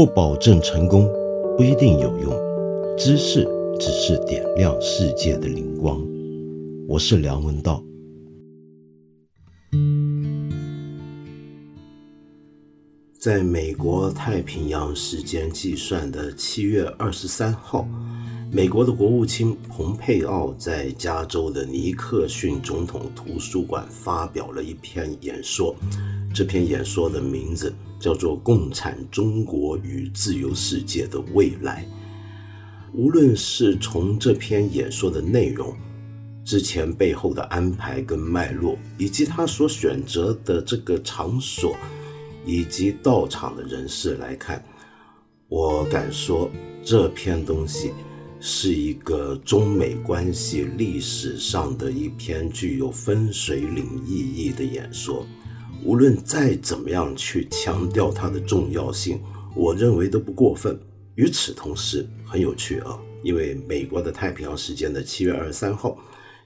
不保证成功，不一定有用。知识只是点亮世界的灵光。我是梁文道。在美国太平洋时间计算的七月二十三号，美国的国务卿蓬佩奥在加州的尼克逊总统图书馆发表了一篇演说。这篇演说的名字叫做《共产中国与自由世界的未来》。无论是从这篇演说的内容、之前背后的安排跟脉络，以及他所选择的这个场所，以及到场的人士来看，我敢说这篇东西是一个中美关系历史上的一篇具有分水岭意义的演说。无论再怎么样去强调它的重要性，我认为都不过分。与此同时，很有趣啊，因为美国的太平洋时间的七月二十三号，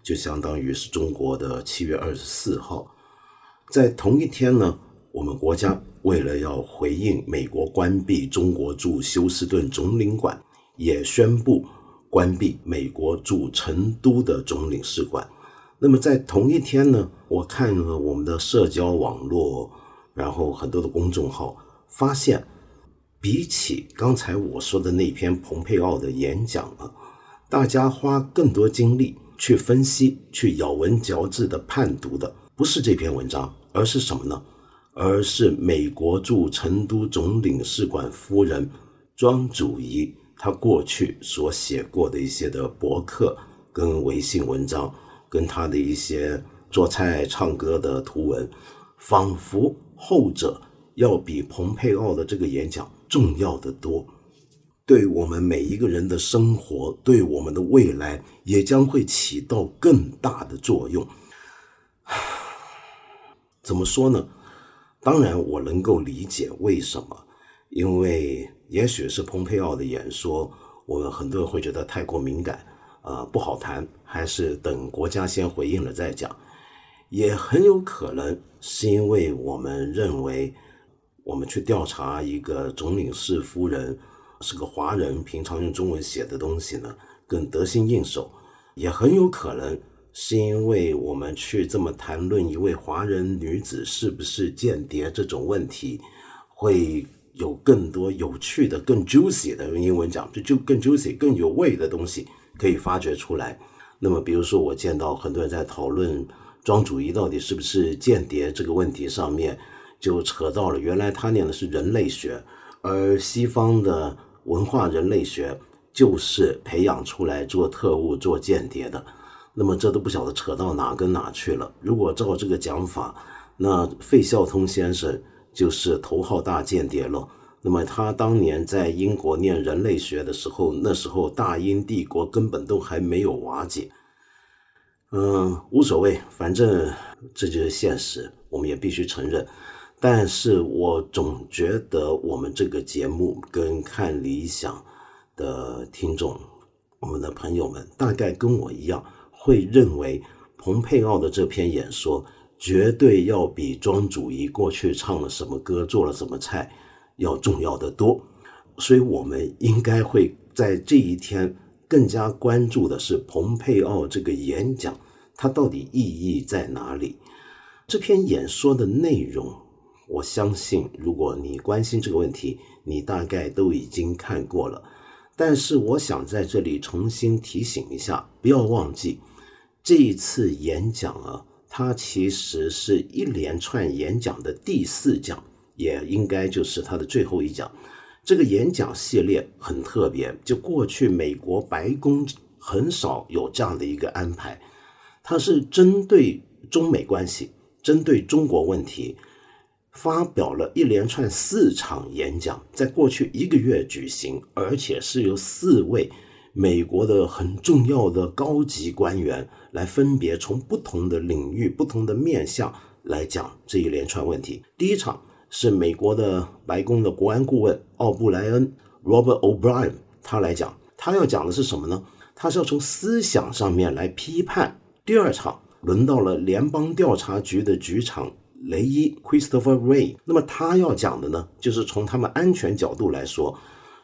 就相当于是中国的七月二十四号，在同一天呢，我们国家为了要回应美国关闭中国驻休斯顿总领馆，也宣布关闭美国驻成都的总领事馆。那么在同一天呢，我看了我们的社交网络，然后很多的公众号，发现比起刚才我说的那篇蓬佩奥的演讲啊，大家花更多精力去分析、去咬文嚼字的判读的，不是这篇文章，而是什么呢？而是美国驻成都总领事馆夫人庄祖仪她过去所写过的一些的博客跟微信文章。跟他的一些做菜、唱歌的图文，仿佛后者要比蓬佩奥的这个演讲重要的多，对我们每一个人的生活，对我们的未来，也将会起到更大的作用。怎么说呢？当然，我能够理解为什么，因为也许是蓬佩奥的演说，我们很多人会觉得太过敏感。呃，不好谈，还是等国家先回应了再讲。也很有可能是因为我们认为，我们去调查一个总领事夫人是个华人，平常用中文写的东西呢更得心应手。也很有可能是因为我们去这么谈论一位华人女子是不是间谍这种问题，会有更多有趣的、更 juicy 的用英文讲，就就更 juicy、更有味的东西。可以发掘出来。那么，比如说，我见到很多人在讨论庄主义到底是不是间谍这个问题上面，就扯到了原来他念的是人类学，而西方的文化人类学就是培养出来做特务、做间谍的。那么，这都不晓得扯到哪跟哪去了。如果照这个讲法，那费孝通先生就是头号大间谍了。那么他当年在英国念人类学的时候，那时候大英帝国根本都还没有瓦解。嗯，无所谓，反正这就是现实，我们也必须承认。但是我总觉得我们这个节目跟看理想的听众，我们的朋友们，大概跟我一样，会认为蓬佩奥的这篇演说绝对要比庄主仪过去唱了什么歌，做了什么菜。要重要的多，所以我们应该会在这一天更加关注的是蓬佩奥这个演讲，它到底意义在哪里？这篇演说的内容，我相信如果你关心这个问题，你大概都已经看过了。但是我想在这里重新提醒一下，不要忘记这一次演讲啊，它其实是一连串演讲的第四讲。也应该就是他的最后一讲，这个演讲系列很特别，就过去美国白宫很少有这样的一个安排，它是针对中美关系、针对中国问题，发表了一连串四场演讲，在过去一个月举行，而且是由四位美国的很重要的高级官员来分别从不同的领域、不同的面向来讲这一连串问题。第一场。是美国的白宫的国安顾问奥布莱恩 （Robert O'Brien） 他来讲，他要讲的是什么呢？他是要从思想上面来批判。第二场轮到了联邦调查局的局长雷伊 （Christopher Ray）。那么他要讲的呢，就是从他们安全角度来说，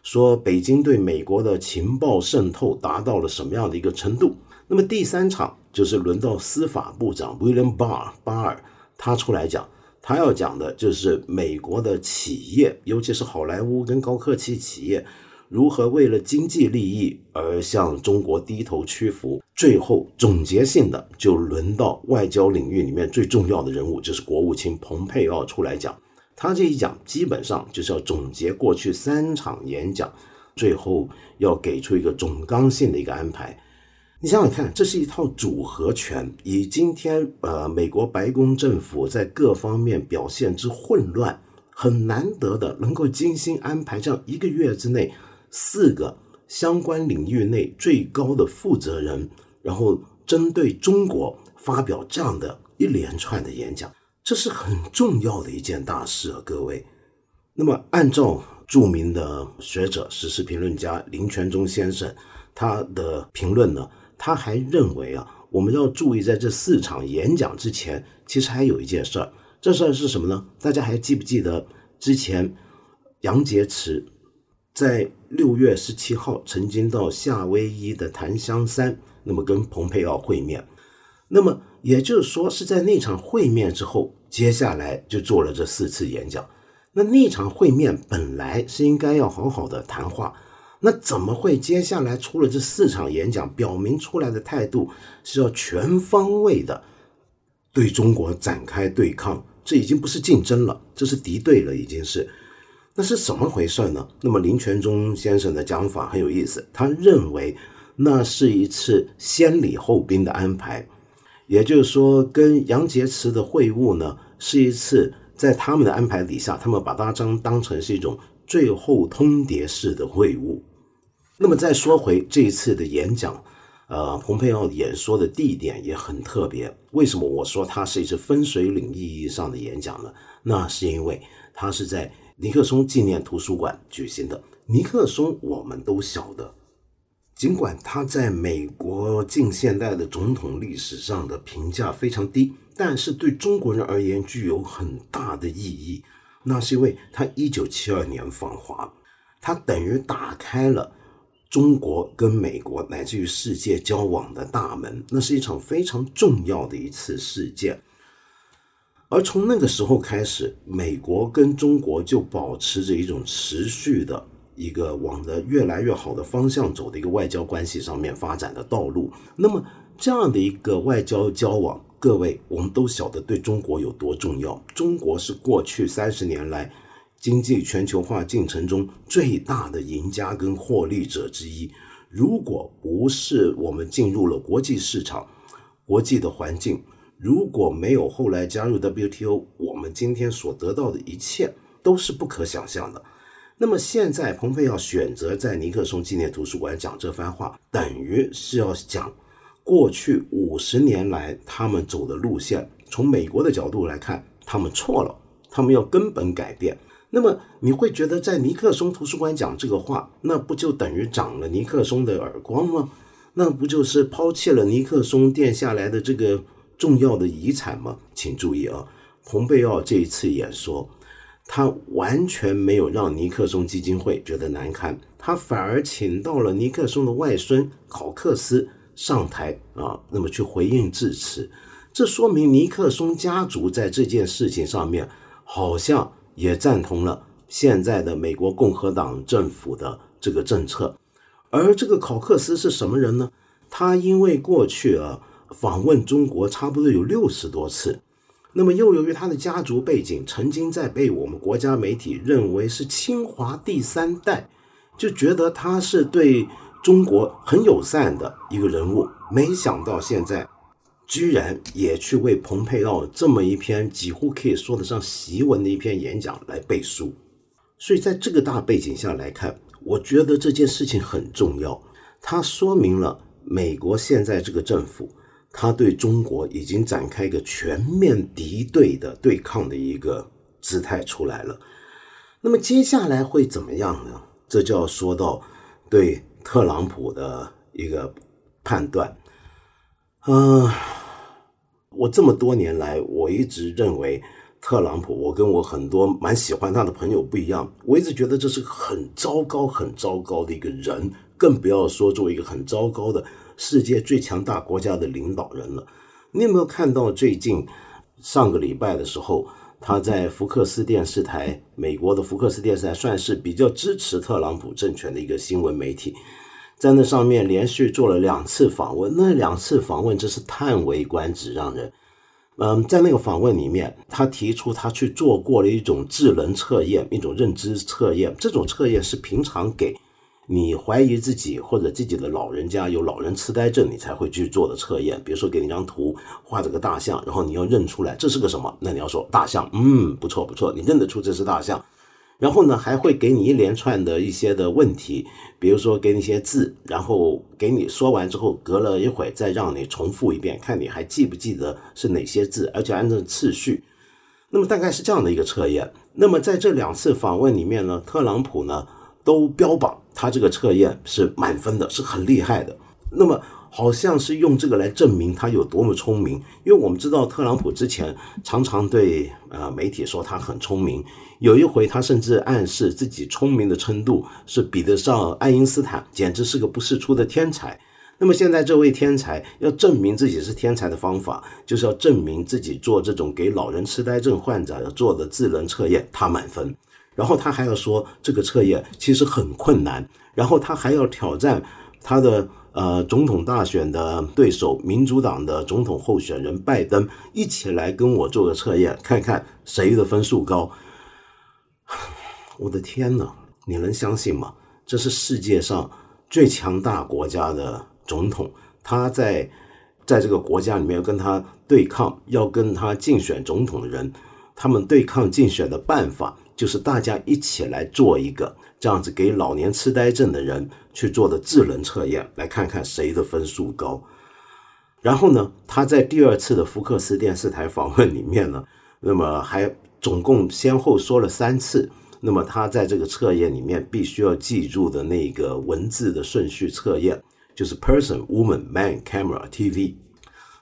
说北京对美国的情报渗透达到了什么样的一个程度。那么第三场就是轮到司法部长 William Barr 巴尔，他出来讲，他要讲的就是美国的企业，尤其是好莱坞跟高科技企业。如何为了经济利益而向中国低头屈服？最后总结性的就轮到外交领域里面最重要的人物，就是国务卿蓬佩奥出来讲。他这一讲基本上就是要总结过去三场演讲，最后要给出一个总纲性的一个安排。你想想看，这是一套组合拳。以今天呃美国白宫政府在各方面表现之混乱，很难得的能够精心安排这样一个月之内。四个相关领域内最高的负责人，然后针对中国发表这样的一连串的演讲，这是很重要的一件大事啊，各位。那么，按照著名的学者、时事评论家林权忠先生他的评论呢，他还认为啊，我们要注意在这四场演讲之前，其实还有一件事儿。这事儿是什么呢？大家还记不记得之前杨洁篪？在六月十七号，曾经到夏威夷的檀香山，那么跟蓬佩奥会面。那么也就是说，是在那场会面之后，接下来就做了这四次演讲。那那场会面本来是应该要好好的谈话，那怎么会接下来出了这四场演讲，表明出来的态度是要全方位的对中国展开对抗？这已经不是竞争了，这是敌对了，已经是。那是怎么回事呢？那么林权忠先生的讲法很有意思，他认为那是一次先礼后兵的安排，也就是说，跟杨洁篪的会晤呢，是一次在他们的安排底下，他们把它当当成是一种最后通牒式的会晤。那么再说回这一次的演讲，呃，蓬佩奥演说的地点也很特别。为什么我说它是一次分水岭意义上的演讲呢？那是因为它是在。尼克松纪念图书馆举行的。尼克松，我们都晓得，尽管他在美国近现代的总统历史上的评价非常低，但是对中国人而言具有很大的意义。那是因为他一九七二年访华，他等于打开了中国跟美国乃至于世界交往的大门。那是一场非常重要的一次事件。而从那个时候开始，美国跟中国就保持着一种持续的一个往着越来越好的方向走的一个外交关系上面发展的道路。那么这样的一个外交交往，各位我们都晓得对中国有多重要。中国是过去三十年来经济全球化进程中最大的赢家跟获利者之一。如果不是我们进入了国际市场，国际的环境。如果没有后来加入 WTO，我们今天所得到的一切都是不可想象的。那么现在，蓬佩奥选择在尼克松纪念图书馆讲这番话，等于是要讲过去五十年来他们走的路线。从美国的角度来看，他们错了，他们要根本改变。那么你会觉得，在尼克松图书馆讲这个话，那不就等于长了尼克松的耳光吗？那不就是抛弃了尼克松垫下来的这个？重要的遗产吗？请注意啊，蓬佩奥这一次演说，他完全没有让尼克松基金会觉得难堪，他反而请到了尼克松的外孙考克斯上台啊，那么去回应致辞。这说明尼克松家族在这件事情上面好像也赞同了现在的美国共和党政府的这个政策。而这个考克斯是什么人呢？他因为过去啊。访问中国差不多有六十多次，那么又由于他的家族背景，曾经在被我们国家媒体认为是清华第三代，就觉得他是对中国很友善的一个人物。没想到现在居然也去为蓬佩奥这么一篇几乎可以说得上檄文的一篇演讲来背书。所以在这个大背景下来看，我觉得这件事情很重要，它说明了美国现在这个政府。他对中国已经展开一个全面敌对的对抗的一个姿态出来了。那么接下来会怎么样呢？这就要说到对特朗普的一个判断。嗯，我这么多年来，我一直认为特朗普，我跟我很多蛮喜欢他的朋友不一样，我一直觉得这是很糟糕、很糟糕的一个人，更不要说作为一个很糟糕的世界最强大国家的领导人了。你有没有看到最近上个礼拜的时候，他在福克斯电视台，美国的福克斯电视台算是比较支持特朗普政权的一个新闻媒体，在那上面连续做了两次访问，那两次访问真是叹为观止，让人。嗯，在那个访问里面，他提出他去做过了一种智能测验，一种认知测验。这种测验是平常给你怀疑自己或者自己的老人家有老人痴呆症，你才会去做的测验。比如说，给你张图，画着个大象，然后你要认出来这是个什么，那你要说大象，嗯，不错不错，你认得出这是大象。然后呢，还会给你一连串的一些的问题，比如说给你一些字，然后给你说完之后，隔了一会再让你重复一遍，看你还记不记得是哪些字，而且按照次序。那么大概是这样的一个测验。那么在这两次访问里面呢，特朗普呢都标榜他这个测验是满分的，是很厉害的。那么。好像是用这个来证明他有多么聪明，因为我们知道特朗普之前常常对呃媒体说他很聪明，有一回他甚至暗示自己聪明的程度是比得上爱因斯坦，简直是个不世出的天才。那么现在这位天才要证明自己是天才的方法，就是要证明自己做这种给老人痴呆症患者要做的智能测验，他满分。然后他还要说这个测验其实很困难，然后他还要挑战他的。呃，总统大选的对手，民主党的总统候选人拜登，一起来跟我做个测验，看看谁的分数高。我的天哪，你能相信吗？这是世界上最强大国家的总统，他在在这个国家里面跟他对抗，要跟他竞选总统的人，他们对抗竞选的办法就是大家一起来做一个。这样子给老年痴呆症的人去做的智能测验，来看看谁的分数高。然后呢，他在第二次的福克斯电视台访问里面呢，那么还总共先后说了三次。那么他在这个测验里面必须要记住的那个文字的顺序测验，就是 person、woman、man、camera、TV。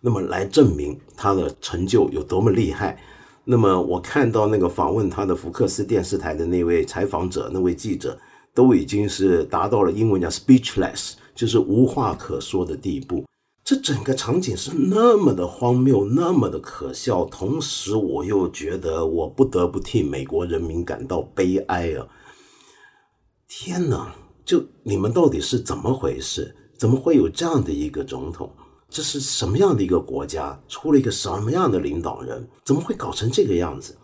那么来证明他的成就有多么厉害。那么我看到那个访问他的福克斯电视台的那位采访者，那位记者都已经是达到了英文叫 speechless，就是无话可说的地步。这整个场景是那么的荒谬，那么的可笑，同时我又觉得我不得不替美国人民感到悲哀啊！天哪，就你们到底是怎么回事？怎么会有这样的一个总统？这是什么样的一个国家？出了一个什么样的领导人？怎么会搞成这个样子？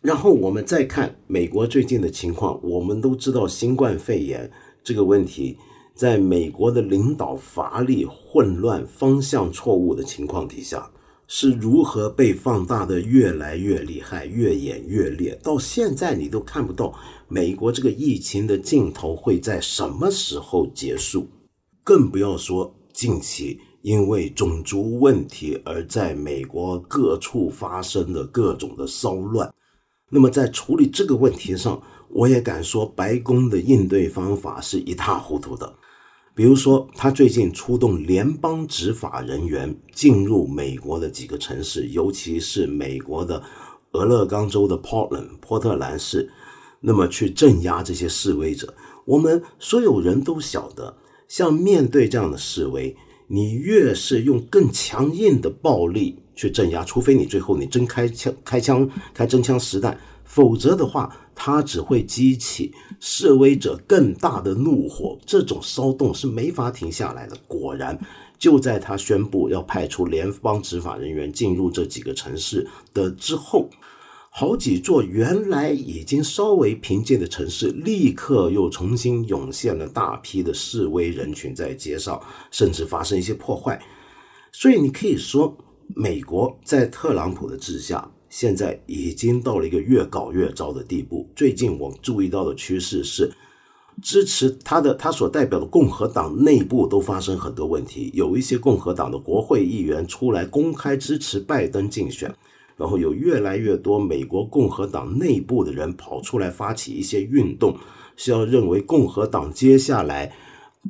然后我们再看美国最近的情况，我们都知道新冠肺炎这个问题，在美国的领导乏力、混乱、方向错误的情况底下，是如何被放大的越来越厉害、越演越烈。到现在你都看不到美国这个疫情的尽头会在什么时候结束，更不要说近期。因为种族问题而在美国各处发生的各种的骚乱，那么在处理这个问题上，我也敢说白宫的应对方法是一塌糊涂的。比如说，他最近出动联邦执法人员进入美国的几个城市，尤其是美国的俄勒冈州的 Portland 波特兰市，那么去镇压这些示威者。我们所有人都晓得，像面对这样的示威。你越是用更强硬的暴力去镇压，除非你最后你真开枪、开枪、开真枪实弹，否则的话，它只会激起示威者更大的怒火，这种骚动是没法停下来的。果然，就在他宣布要派出联邦执法人员进入这几个城市的之后。好几座原来已经稍微平静的城市，立刻又重新涌现了大批的示威人群在街上，甚至发生一些破坏。所以你可以说，美国在特朗普的治下，现在已经到了一个越搞越糟的地步。最近我注意到的趋势是，支持他的他所代表的共和党内部都发生很多问题，有一些共和党的国会议员出来公开支持拜登竞选。然后有越来越多美国共和党内部的人跑出来发起一些运动，是要认为共和党接下来，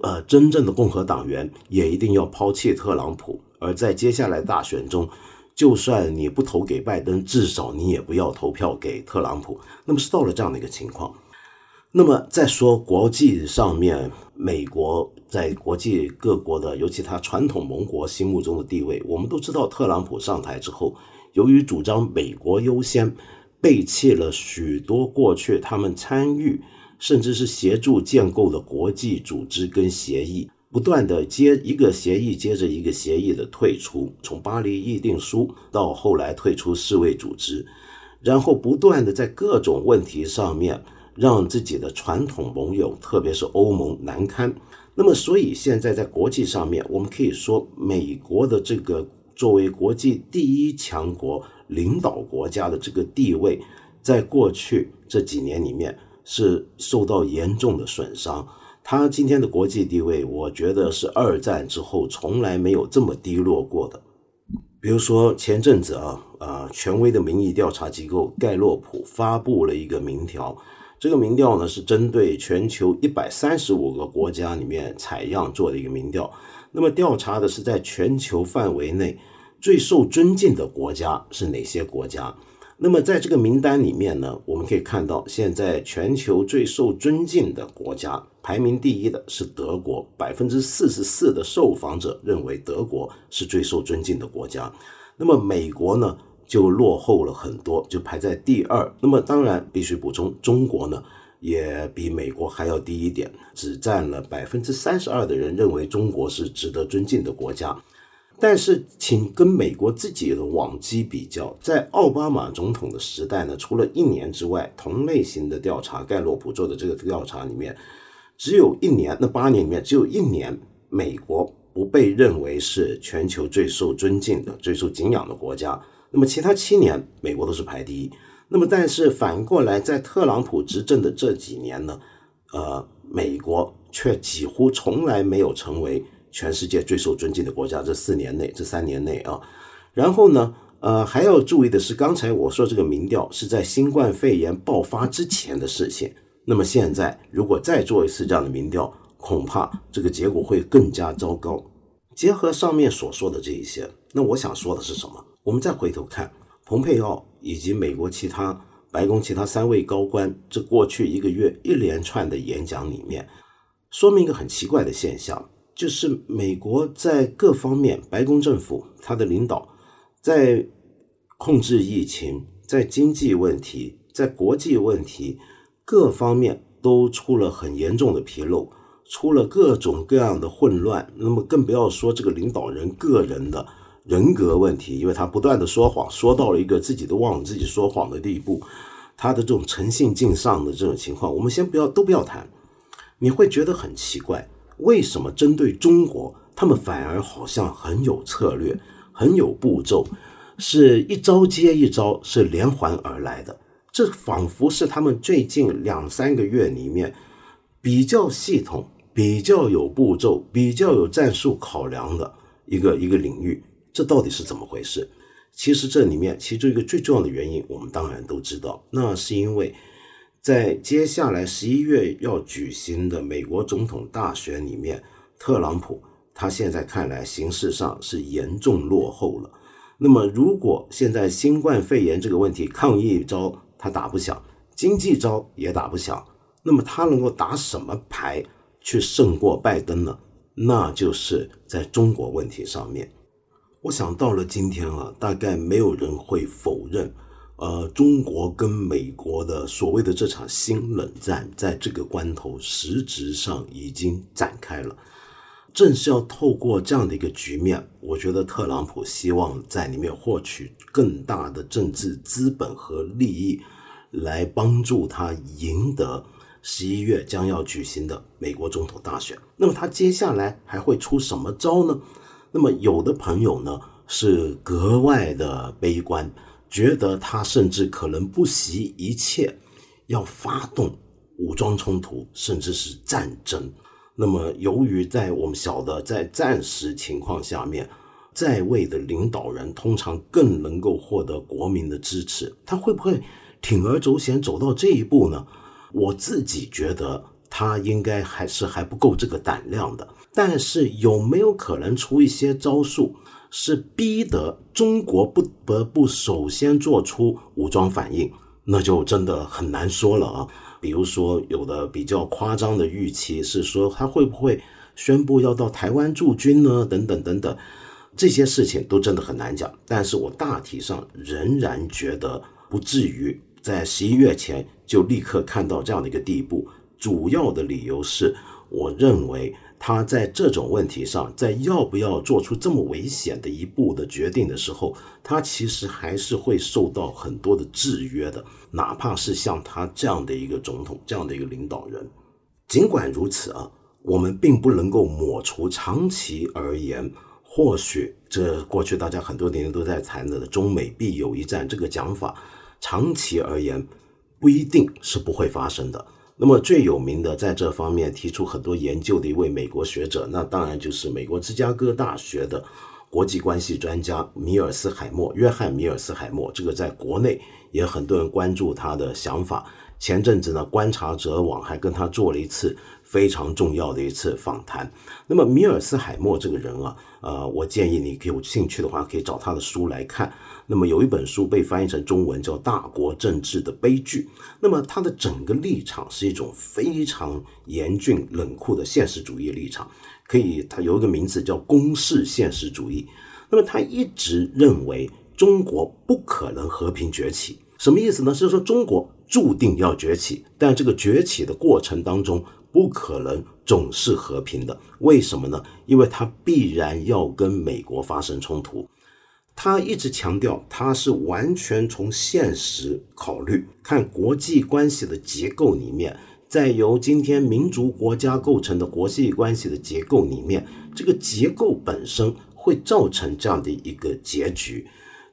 呃，真正的共和党员也一定要抛弃特朗普，而在接下来大选中，就算你不投给拜登，至少你也不要投票给特朗普。那么是到了这样的一个情况。那么再说国际上面，美国在国际各国的，尤其他传统盟国心目中的地位，我们都知道，特朗普上台之后，由于主张美国优先，背弃了许多过去他们参与甚至是协助建构的国际组织跟协议。不断的接一个协议接着一个协议的退出，从巴黎议定书到后来退出世卫组织，然后不断的在各种问题上面让自己的传统盟友，特别是欧盟难堪。那么，所以现在在国际上面，我们可以说，美国的这个作为国际第一强国、领导国家的这个地位，在过去这几年里面是受到严重的损伤。他今天的国际地位，我觉得是二战之后从来没有这么低落过的。比如说前阵子啊，呃，权威的民意调查机构盖洛普发布了一个民调，这个民调呢是针对全球一百三十五个国家里面采样做的一个民调。那么调查的是在全球范围内最受尊敬的国家是哪些国家？那么在这个名单里面呢，我们可以看到，现在全球最受尊敬的国家排名第一的是德国，百分之四十四的受访者认为德国是最受尊敬的国家。那么美国呢，就落后了很多，就排在第二。那么当然必须补充，中国呢也比美国还要低一点，只占了百分之三十二的人认为中国是值得尊敬的国家。但是，请跟美国自己的往期比较，在奥巴马总统的时代呢，除了一年之外，同类型的调查，盖洛普做的这个调查里面，只有一年，那八年里面只有一年，美国不被认为是全球最受尊敬的、最受敬仰的国家。那么其他七年，美国都是排第一。那么但是反过来，在特朗普执政的这几年呢，呃，美国却几乎从来没有成为。全世界最受尊敬的国家，这四年内，这三年内啊，然后呢，呃，还要注意的是，刚才我说这个民调是在新冠肺炎爆发之前的事情。那么现在如果再做一次这样的民调，恐怕这个结果会更加糟糕。结合上面所说的这一些，那我想说的是什么？我们再回头看蓬佩奥以及美国其他白宫其他三位高官，这过去一个月一连串的演讲里面，说明一个很奇怪的现象。就是美国在各方面，白宫政府他的领导在控制疫情、在经济问题、在国际问题各方面都出了很严重的纰漏，出了各种各样的混乱。那么更不要说这个领导人个人的人格问题，因为他不断的说谎，说到了一个自己都忘了自己说谎的地步，他的这种诚信尽丧的这种情况，我们先不要都不要谈，你会觉得很奇怪。为什么针对中国，他们反而好像很有策略、很有步骤，是一招接一招，是连环而来的？这仿佛是他们最近两三个月里面比较系统、比较有步骤、比较有战术考量的一个一个领域。这到底是怎么回事？其实这里面其中一个最重要的原因，我们当然都知道，那是因为。在接下来十一月要举行的美国总统大选里面，特朗普他现在看来形势上是严重落后了。那么，如果现在新冠肺炎这个问题抗疫招他打不响，经济招也打不响，那么他能够打什么牌去胜过拜登呢？那就是在中国问题上面。我想到了今天啊，大概没有人会否认。呃，中国跟美国的所谓的这场新冷战，在这个关头实质上已经展开了。正是要透过这样的一个局面，我觉得特朗普希望在里面获取更大的政治资本和利益，来帮助他赢得十一月将要举行的美国总统大选。那么他接下来还会出什么招呢？那么有的朋友呢是格外的悲观。觉得他甚至可能不惜一切，要发动武装冲突，甚至是战争。那么，由于在我们晓得，在战时情况下面，在位的领导人通常更能够获得国民的支持。他会不会铤而走险走到这一步呢？我自己觉得他应该还是还不够这个胆量的。但是，有没有可能出一些招数？是逼得中国不得不首先做出武装反应，那就真的很难说了啊。比如说，有的比较夸张的预期是说，他会不会宣布要到台湾驻军呢？等等等等，这些事情都真的很难讲。但是我大体上仍然觉得不至于在十一月前就立刻看到这样的一个地步。主要的理由是，我认为。他在这种问题上，在要不要做出这么危险的一步的决定的时候，他其实还是会受到很多的制约的。哪怕是像他这样的一个总统，这样的一个领导人，尽管如此啊，我们并不能够抹除长期而言，或许这过去大家很多年都在谈的中美必有一战这个讲法，长期而言不一定是不会发生的。那么最有名的在这方面提出很多研究的一位美国学者，那当然就是美国芝加哥大学的国际关系专家米尔斯海默，约翰米尔斯海默。这个在国内也很多人关注他的想法。前阵子呢，观察者网还跟他做了一次非常重要的一次访谈。那么米尔斯海默这个人啊，呃，我建议你有兴趣的话，可以找他的书来看。那么有一本书被翻译成中文叫《大国政治的悲剧》。那么他的整个立场是一种非常严峻冷酷的现实主义立场，可以他有一个名字叫公式现实主义。那么他一直认为中国不可能和平崛起，什么意思呢？就是说中国。注定要崛起，但这个崛起的过程当中不可能总是和平的。为什么呢？因为它必然要跟美国发生冲突。他一直强调，他是完全从现实考虑，看国际关系的结构里面，在由今天民族国家构成的国际关系的结构里面，这个结构本身会造成这样的一个结局，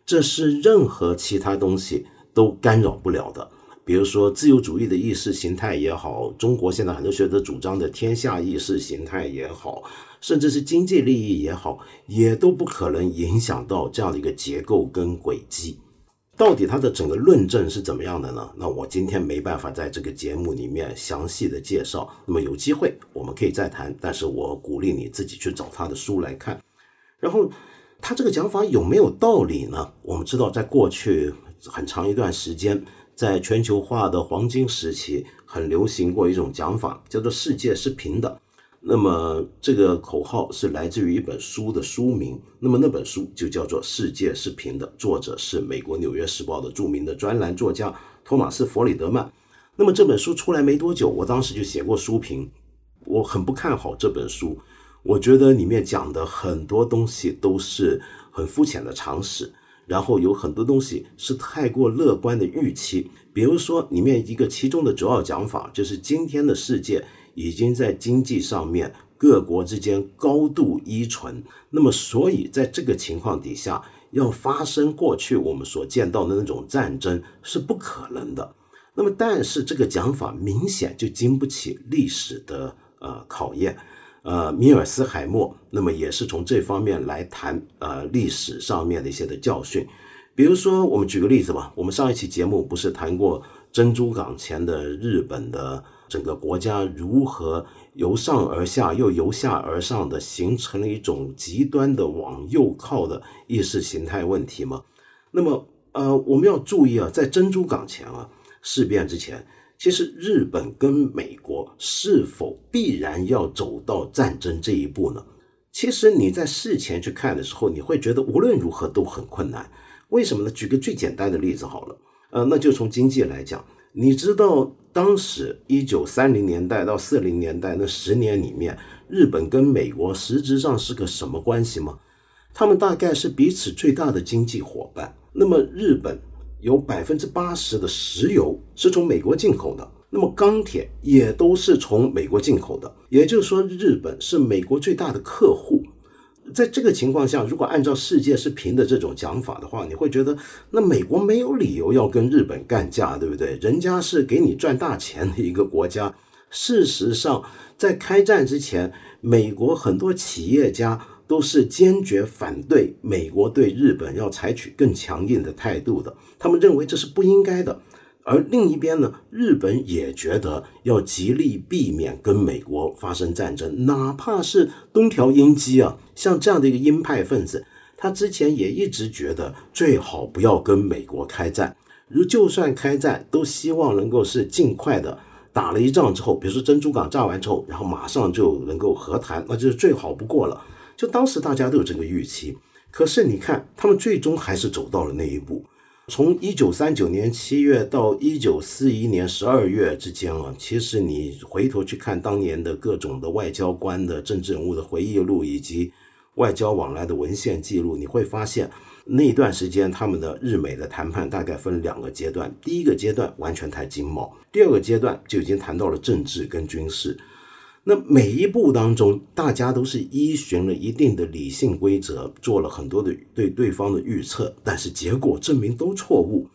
这是任何其他东西都干扰不了的。比如说自由主义的意识形态也好，中国现在很多学者主张的天下意识形态也好，甚至是经济利益也好，也都不可能影响到这样的一个结构跟轨迹。到底它的整个论证是怎么样的呢？那我今天没办法在这个节目里面详细的介绍。那么有机会我们可以再谈，但是我鼓励你自己去找他的书来看。然后他这个讲法有没有道理呢？我们知道，在过去很长一段时间。在全球化的黄金时期，很流行过一种讲法，叫做“世界是平的”。那么这个口号是来自于一本书的书名，那么那本书就叫做《世界是平的》，作者是美国《纽约时报》的著名的专栏作家托马斯·弗里德曼。那么这本书出来没多久，我当时就写过书评，我很不看好这本书，我觉得里面讲的很多东西都是很肤浅的常识。然后有很多东西是太过乐观的预期，比如说里面一个其中的主要讲法就是今天的世界已经在经济上面各国之间高度依存，那么所以在这个情况底下要发生过去我们所见到的那种战争是不可能的。那么但是这个讲法明显就经不起历史的呃考验。呃，米尔斯海默，那么也是从这方面来谈呃历史上面的一些的教训，比如说我们举个例子吧，我们上一期节目不是谈过珍珠港前的日本的整个国家如何由上而下又由下而上的形成了一种极端的往右靠的意识形态问题吗？那么呃，我们要注意啊，在珍珠港前啊事变之前。其实，日本跟美国是否必然要走到战争这一步呢？其实你在事前去看的时候，你会觉得无论如何都很困难。为什么呢？举个最简单的例子好了，呃，那就从经济来讲，你知道当时一九三零年代到四零年代那十年里面，日本跟美国实质上是个什么关系吗？他们大概是彼此最大的经济伙伴。那么日本。有百分之八十的石油是从美国进口的，那么钢铁也都是从美国进口的。也就是说，日本是美国最大的客户。在这个情况下，如果按照世界是平的这种讲法的话，你会觉得那美国没有理由要跟日本干架，对不对？人家是给你赚大钱的一个国家。事实上，在开战之前，美国很多企业家。都是坚决反对美国对日本要采取更强硬的态度的，他们认为这是不应该的。而另一边呢，日本也觉得要极力避免跟美国发生战争，哪怕是东条英机啊，像这样的一个鹰派分子，他之前也一直觉得最好不要跟美国开战，如就算开战，都希望能够是尽快的打了一仗之后，比如说珍珠港炸完之后，然后马上就能够和谈，那就是最好不过了。就当时大家都有这个预期，可是你看，他们最终还是走到了那一步。从一九三九年七月到一九四一年十二月之间啊，其实你回头去看当年的各种的外交官的政治人物的回忆录以及。外交往来的文献记录，你会发现那段时间他们的日美的谈判大概分两个阶段。第一个阶段完全谈经贸，第二个阶段就已经谈到了政治跟军事。那每一步当中，大家都是依循了一定的理性规则，做了很多的对对方的预测，但是结果证明都错误。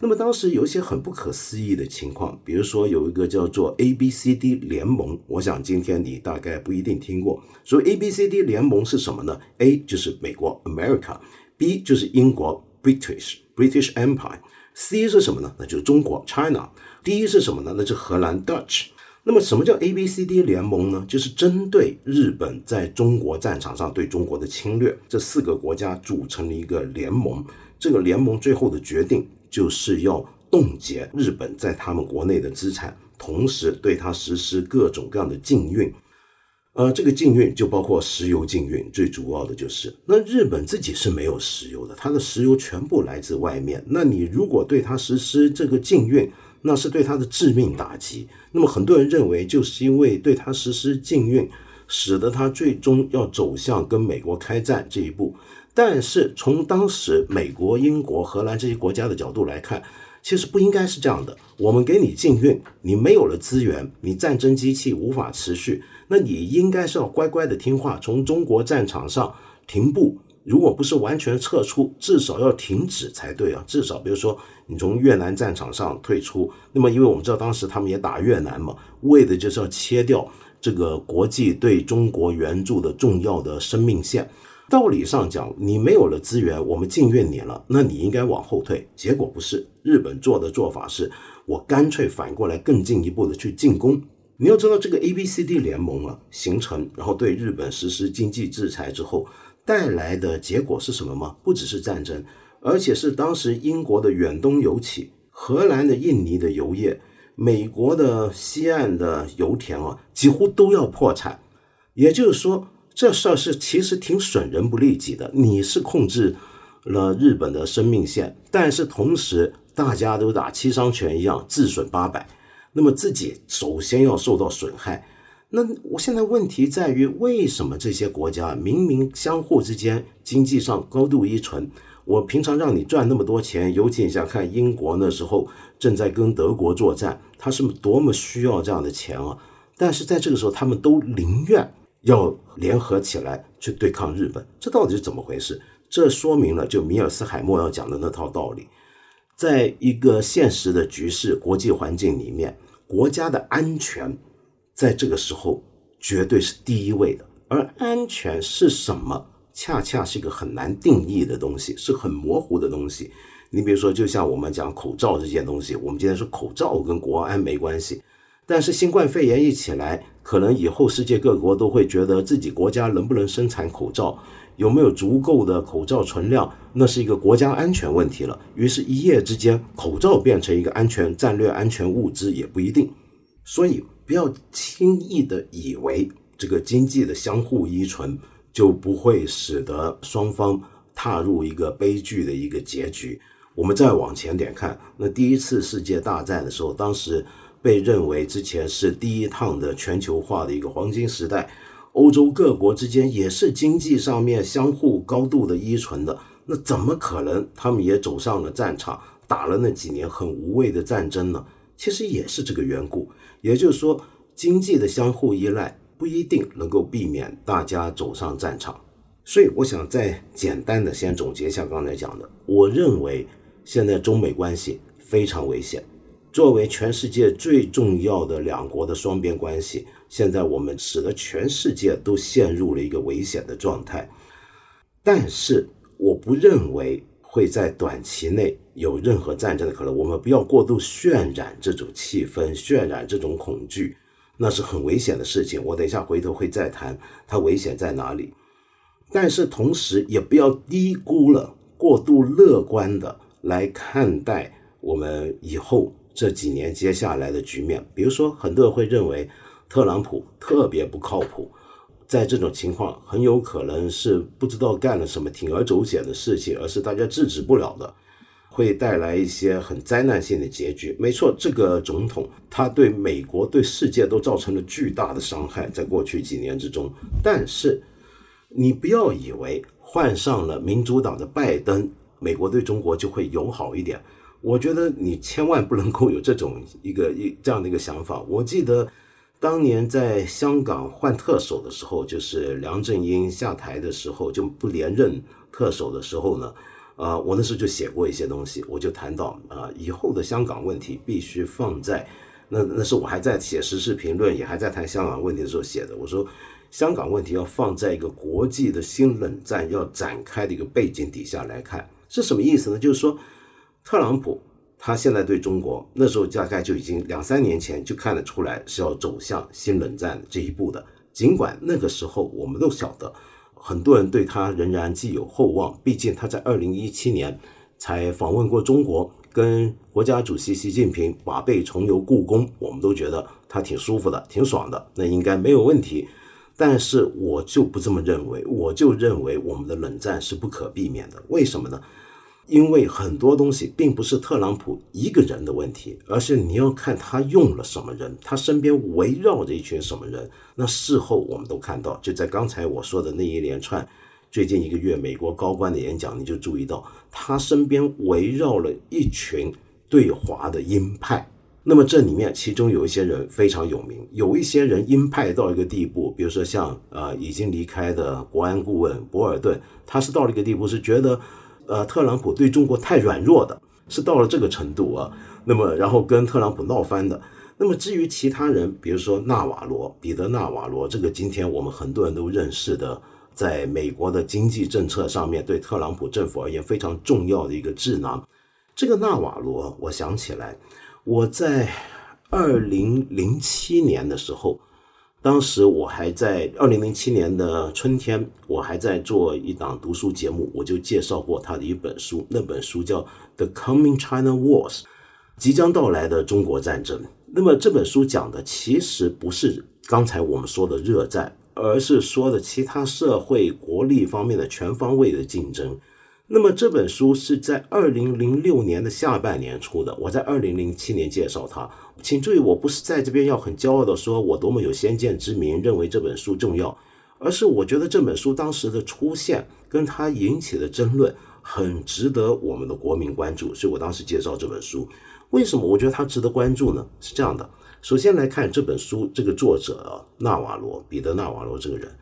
那么当时有一些很不可思议的情况，比如说有一个叫做 A B C D 联盟，我想今天你大概不一定听过。所以 A B C D 联盟是什么呢？A 就是美国 America，B 就是英国 British British Empire，C 是什么呢？那就是中国 China，D 是什么呢？那是荷兰 Dutch。那么什么叫 A B C D 联盟呢？就是针对日本在中国战场上对中国的侵略，这四个国家组成了一个联盟。这个联盟最后的决定。就是要冻结日本在他们国内的资产，同时对他实施各种各样的禁运。呃，这个禁运就包括石油禁运，最主要的就是那日本自己是没有石油的，它的石油全部来自外面。那你如果对它实施这个禁运，那是对他的致命打击。那么很多人认为，就是因为对他实施禁运，使得他最终要走向跟美国开战这一步。但是从当时美国、英国、荷兰这些国家的角度来看，其实不应该是这样的。我们给你禁运，你没有了资源，你战争机器无法持续，那你应该是要乖乖的听话，从中国战场上停步。如果不是完全撤出，至少要停止才对啊。至少比如说你从越南战场上退出，那么因为我们知道当时他们也打越南嘛，为的就是要切掉这个国际对中国援助的重要的生命线。道理上讲，你没有了资源，我们禁运你了，那你应该往后退。结果不是，日本做的做法是，我干脆反过来更进一步的去进攻。你要知道，这个 A、B、C、D 联盟啊形成，然后对日本实施经济制裁之后带来的结果是什么吗？不只是战争，而且是当时英国的远东油企、荷兰的印尼的油业、美国的西岸的油田啊，几乎都要破产。也就是说。这事儿是其实挺损人不利己的。你是控制了日本的生命线，但是同时大家都打七伤拳一样自损八百，那么自己首先要受到损害。那我现在问题在于，为什么这些国家明明相互之间经济上高度依存？我平常让你赚那么多钱，尤其你想看英国那时候正在跟德国作战，他是多么需要这样的钱啊！但是在这个时候，他们都宁愿。要联合起来去对抗日本，这到底是怎么回事？这说明了就米尔斯海默要讲的那套道理，在一个现实的局势、国际环境里面，国家的安全在这个时候绝对是第一位的。而安全是什么？恰恰是一个很难定义的东西，是很模糊的东西。你比如说，就像我们讲口罩这件东西，我们今天说口罩跟国安没关系。但是新冠肺炎一起来，可能以后世界各国都会觉得自己国家能不能生产口罩，有没有足够的口罩存量，那是一个国家安全问题了。于是，一夜之间，口罩变成一个安全战略、安全物资也不一定。所以，不要轻易的以为这个经济的相互依存就不会使得双方踏入一个悲剧的一个结局。我们再往前点看，那第一次世界大战的时候，当时。被认为之前是第一趟的全球化的一个黄金时代，欧洲各国之间也是经济上面相互高度的依存的，那怎么可能他们也走上了战场，打了那几年很无谓的战争呢？其实也是这个缘故，也就是说，经济的相互依赖不一定能够避免大家走上战场。所以，我想再简单的先总结一下刚才讲的，我认为现在中美关系非常危险。作为全世界最重要的两国的双边关系，现在我们使得全世界都陷入了一个危险的状态。但是，我不认为会在短期内有任何战争的可能。我们不要过度渲染这种气氛，渲染这种恐惧，那是很危险的事情。我等一下回头会再谈它危险在哪里。但是同时也不要低估了、过度乐观的来看待我们以后这几年接下来的局面。比如说，很多人会认为特朗普特别不靠谱，在这种情况很有可能是不知道干了什么铤而走险的事情，而是大家制止不了的。会带来一些很灾难性的结局。没错，这个总统他对美国、对世界都造成了巨大的伤害，在过去几年之中。但是，你不要以为换上了民主党的拜登，美国对中国就会友好一点。我觉得你千万不能够有这种一个一这样的一个想法。我记得当年在香港换特首的时候，就是梁振英下台的时候就不连任特首的时候呢。啊，我那时候就写过一些东西，我就谈到啊，以后的香港问题必须放在那那是我还在写时事评论，也还在谈香港问题的时候写的。我说，香港问题要放在一个国际的新冷战要展开的一个背景底下来看，是什么意思呢？就是说，特朗普他现在对中国那时候大概就已经两三年前就看得出来是要走向新冷战这一步的，尽管那个时候我们都晓得。很多人对他仍然寄有厚望，毕竟他在二零一七年才访问过中国，跟国家主席习近平把背重游故宫，我们都觉得他挺舒服的，挺爽的，那应该没有问题。但是我就不这么认为，我就认为我们的冷战是不可避免的。为什么呢？因为很多东西并不是特朗普一个人的问题，而是你要看他用了什么人，他身边围绕着一群什么人。那事后我们都看到，就在刚才我说的那一连串最近一个月美国高官的演讲，你就注意到他身边围绕了一群对华的鹰派。那么这里面其中有一些人非常有名，有一些人鹰派到一个地步，比如说像呃已经离开的国安顾问博尔顿，他是到了一个地步，是觉得。呃，特朗普对中国太软弱的，是到了这个程度啊。那么，然后跟特朗普闹翻的。那么，至于其他人，比如说纳瓦罗、彼得纳瓦罗，这个今天我们很多人都认识的，在美国的经济政策上面对特朗普政府而言非常重要的一个智囊。这个纳瓦罗，我想起来，我在二零零七年的时候。当时我还在二零零七年的春天，我还在做一档读书节目，我就介绍过他的一本书，那本书叫《The Coming China Wars》，即将到来的中国战争。那么这本书讲的其实不是刚才我们说的热战，而是说的其他社会国力方面的全方位的竞争。那么这本书是在二零零六年的下半年出的，我在二零零七年介绍它。请注意，我不是在这边要很骄傲的说我多么有先见之明，认为这本书重要，而是我觉得这本书当时的出现跟它引起的争论很值得我们的国民关注，所以我当时介绍这本书。为什么我觉得它值得关注呢？是这样的，首先来看这本书，这个作者纳瓦罗彼得纳瓦罗这个人，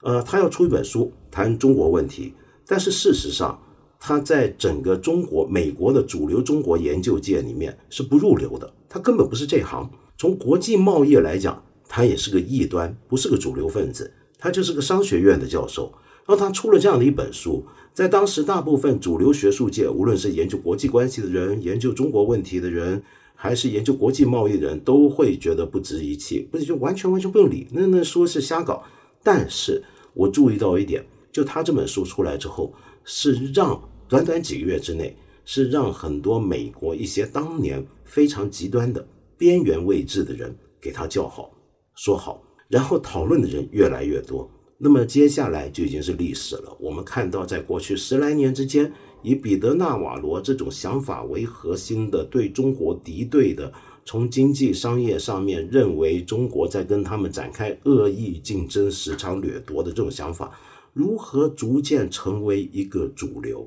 呃，他要出一本书谈中国问题。但是事实上，他在整个中国、美国的主流中国研究界里面是不入流的，他根本不是这行。从国际贸易来讲，他也是个异端，不是个主流分子，他就是个商学院的教授。然后他出了这样的一本书，在当时大部分主流学术界，无论是研究国际关系的人、研究中国问题的人，还是研究国际贸易的人，都会觉得不值一提，不是就完全完全不用理，那那说是瞎搞。但是我注意到一点。就他这本书出来之后，是让短短几个月之内，是让很多美国一些当年非常极端的边缘位置的人给他叫好说好，然后讨论的人越来越多。那么接下来就已经是历史了。我们看到，在过去十来年之间，以彼得纳瓦罗这种想法为核心的对中国敌对的，从经济商业上面认为中国在跟他们展开恶意竞争、时常掠夺的这种想法。如何逐渐成为一个主流？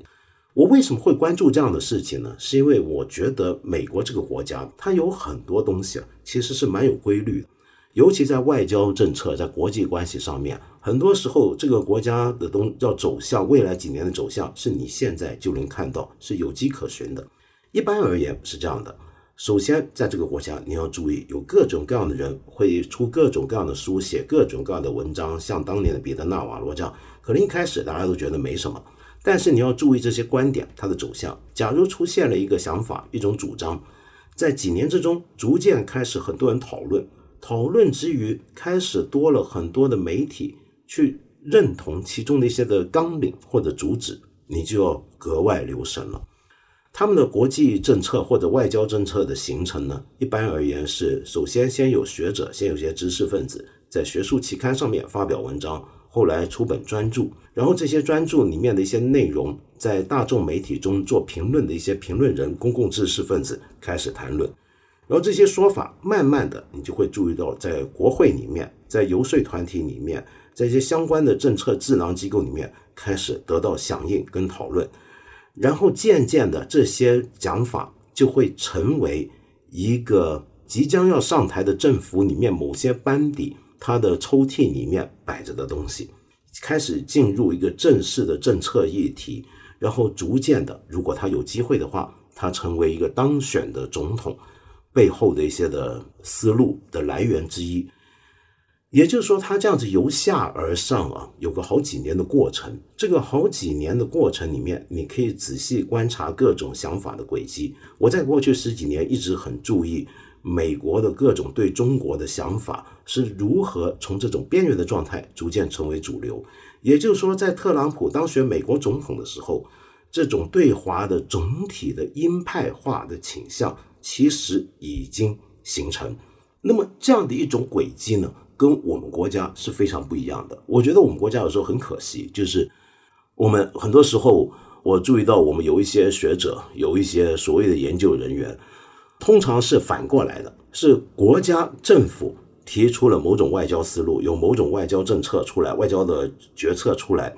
我为什么会关注这样的事情呢？是因为我觉得美国这个国家，它有很多东西啊，其实是蛮有规律的。尤其在外交政策、在国际关系上面，很多时候这个国家的东要走向未来几年的走向，是你现在就能看到，是有迹可循的。一般而言是这样的。首先，在这个国家，你要注意，有各种各样的人会出各种各样的书，写各种各样的文章，像当年的彼得纳瓦罗这样。可能一开始大家都觉得没什么，但是你要注意这些观点它的走向。假如出现了一个想法、一种主张，在几年之中逐渐开始很多人讨论，讨论之余开始多了很多的媒体去认同其中的一些的纲领或者主旨，你就要格外留神了。他们的国际政策或者外交政策的形成呢，一般而言是首先先有学者，先有些知识分子在学术期刊上面发表文章，后来出本专著，然后这些专著里面的一些内容，在大众媒体中做评论的一些评论人、公共知识分子开始谈论。然后这些说法，慢慢的，你就会注意到，在国会里面，在游说团体里面，在一些相关的政策智囊机构里面，开始得到响应跟讨论。然后渐渐的，这些讲法就会成为一个即将要上台的政府里面某些班底他的抽屉里面摆着的东西，开始进入一个正式的政策议题。然后逐渐的，如果他有机会的话，他成为一个当选的总统。背后的一些的思路的来源之一，也就是说，他这样子由下而上啊，有个好几年的过程。这个好几年的过程里面，你可以仔细观察各种想法的轨迹。我在过去十几年一直很注意美国的各种对中国的想法是如何从这种边缘的状态逐渐成为主流。也就是说，在特朗普当选美国总统的时候，这种对华的总体的鹰派化的倾向。其实已经形成，那么这样的一种轨迹呢，跟我们国家是非常不一样的。我觉得我们国家有时候很可惜，就是我们很多时候，我注意到我们有一些学者，有一些所谓的研究人员，通常是反过来的，是国家政府提出了某种外交思路，有某种外交政策出来，外交的决策出来。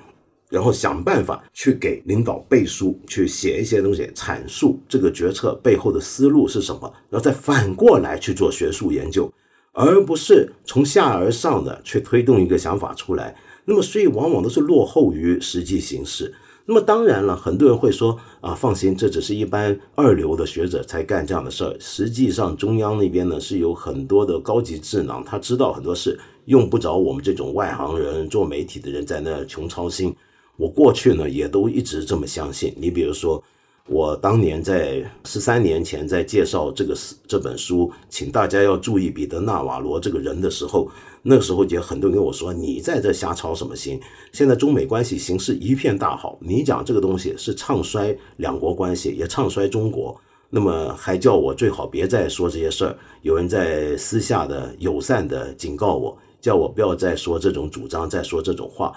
然后想办法去给领导背书，去写一些东西，阐述这个决策背后的思路是什么，然后再反过来去做学术研究，而不是从下而上的去推动一个想法出来。那么，所以往往都是落后于实际形势。那么，当然了，很多人会说啊，放心，这只是一般二流的学者才干这样的事儿。实际上，中央那边呢是有很多的高级智囊，他知道很多事，用不着我们这种外行人做媒体的人在那穷操心。我过去呢也都一直这么相信。你比如说，我当年在十三年前在介绍这个这本书，请大家要注意彼得纳瓦罗这个人的时候，那个时候就很多人跟我说：“你在这瞎操什么心？现在中美关系形势一片大好，你讲这个东西是唱衰两国关系，也唱衰中国。那么还叫我最好别再说这些事儿。有人在私下的友善的警告我，叫我不要再说这种主张，再说这种话。”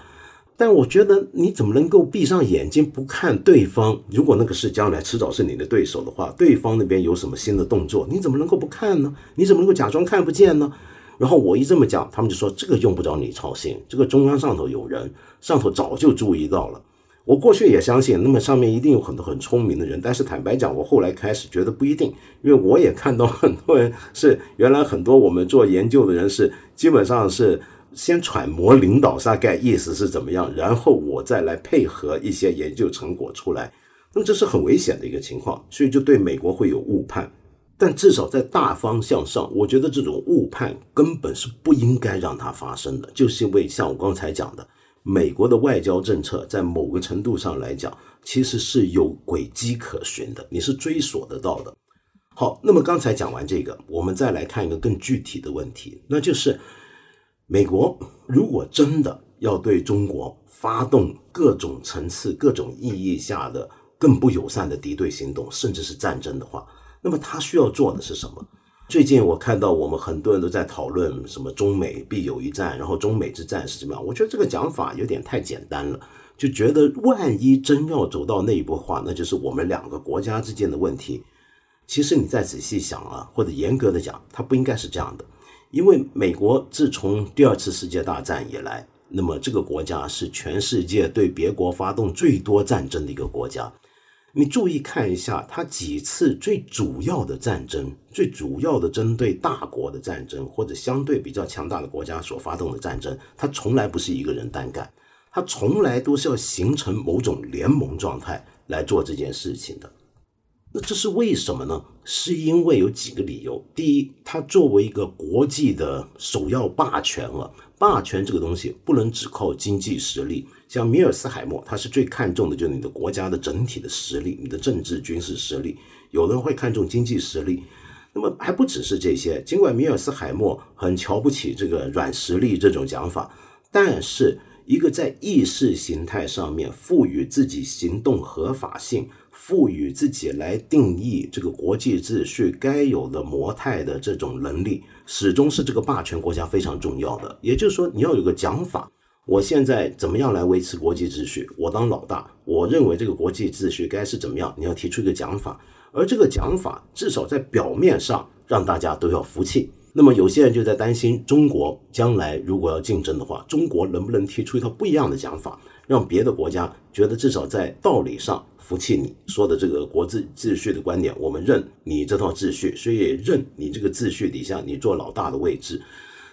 但我觉得你怎么能够闭上眼睛不看对方？如果那个是将来迟早是你的对手的话，对方那边有什么新的动作，你怎么能够不看呢？你怎么能够假装看不见呢？然后我一这么讲，他们就说这个用不着你操心，这个中央上头有人，上头早就注意到了。我过去也相信，那么上面一定有很多很聪明的人，但是坦白讲，我后来开始觉得不一定，因为我也看到很多人 是原来很多我们做研究的人是基本上是。先揣摩领导大概意思是怎么样，然后我再来配合一些研究成果出来，那么这是很危险的一个情况，所以就对美国会有误判。但至少在大方向上，我觉得这种误判根本是不应该让它发生的，就是因为像我刚才讲的，美国的外交政策在某个程度上来讲，其实是有轨迹可循的，你是追索得到的。好，那么刚才讲完这个，我们再来看一个更具体的问题，那就是。美国如果真的要对中国发动各种层次、各种意义下的更不友善的敌对行动，甚至是战争的话，那么他需要做的是什么？最近我看到我们很多人都在讨论什么中美必有一战，然后中美之战是怎么样？我觉得这个讲法有点太简单了，就觉得万一真要走到那一步的话，那就是我们两个国家之间的问题。其实你再仔细想啊，或者严格的讲，它不应该是这样的。因为美国自从第二次世界大战以来，那么这个国家是全世界对别国发动最多战争的一个国家。你注意看一下，它几次最主要的战争，最主要的针对大国的战争，或者相对比较强大的国家所发动的战争，它从来不是一个人单干，它从来都是要形成某种联盟状态来做这件事情的。那这是为什么呢？是因为有几个理由。第一，它作为一个国际的首要霸权了，霸权这个东西不能只靠经济实力。像米尔斯海默，他是最看重的就是你的国家的整体的实力，你的政治军事实力。有的人会看重经济实力，那么还不只是这些。尽管米尔斯海默很瞧不起这个软实力这种讲法，但是。一个在意识形态上面赋予自己行动合法性、赋予自己来定义这个国际秩序该有的模态的这种能力，始终是这个霸权国家非常重要的。也就是说，你要有个讲法。我现在怎么样来维持国际秩序？我当老大，我认为这个国际秩序该是怎么样？你要提出一个讲法，而这个讲法至少在表面上让大家都要服气。那么有些人就在担心，中国将来如果要竞争的话，中国能不能提出一套不一样的讲法，让别的国家觉得至少在道理上服气你说的这个国际秩序的观点，我们认你这套秩序，所以认你这个秩序底下你做老大的位置。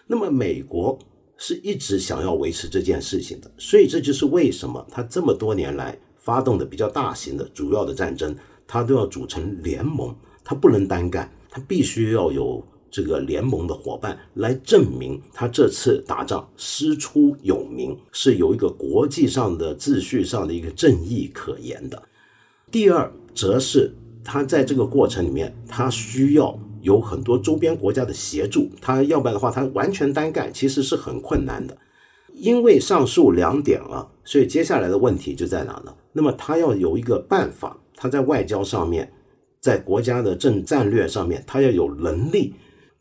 那么美国。是一直想要维持这件事情的，所以这就是为什么他这么多年来发动的比较大型的主要的战争，他都要组成联盟，他不能单干，他必须要有这个联盟的伙伴来证明他这次打仗师出有名，是有一个国际上的秩序上的一个正义可言的。第二，则是他在这个过程里面，他需要。有很多周边国家的协助，他要不然的话，他完全单干其实是很困难的。因为上述两点啊，所以接下来的问题就在哪呢？那么他要有一个办法，他在外交上面，在国家的政战略上面，他要有能力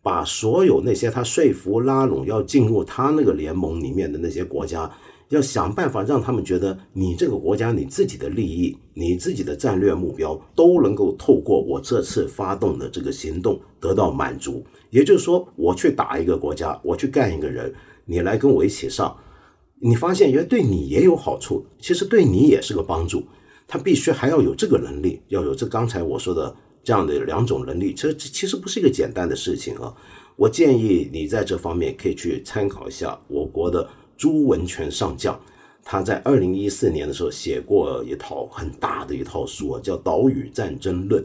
把所有那些他说服拉拢要进入他那个联盟里面的那些国家。要想办法让他们觉得你这个国家你自己的利益、你自己的战略目标都能够透过我这次发动的这个行动得到满足。也就是说，我去打一个国家，我去干一个人，你来跟我一起上，你发现原来对你也有好处，其实对你也是个帮助。他必须还要有这个能力，要有这刚才我说的这样的两种能力。这其实不是一个简单的事情啊。我建议你在这方面可以去参考一下我国的。朱文权上将，他在二零一四年的时候写过一套很大的一套书啊，叫《岛屿战争论》。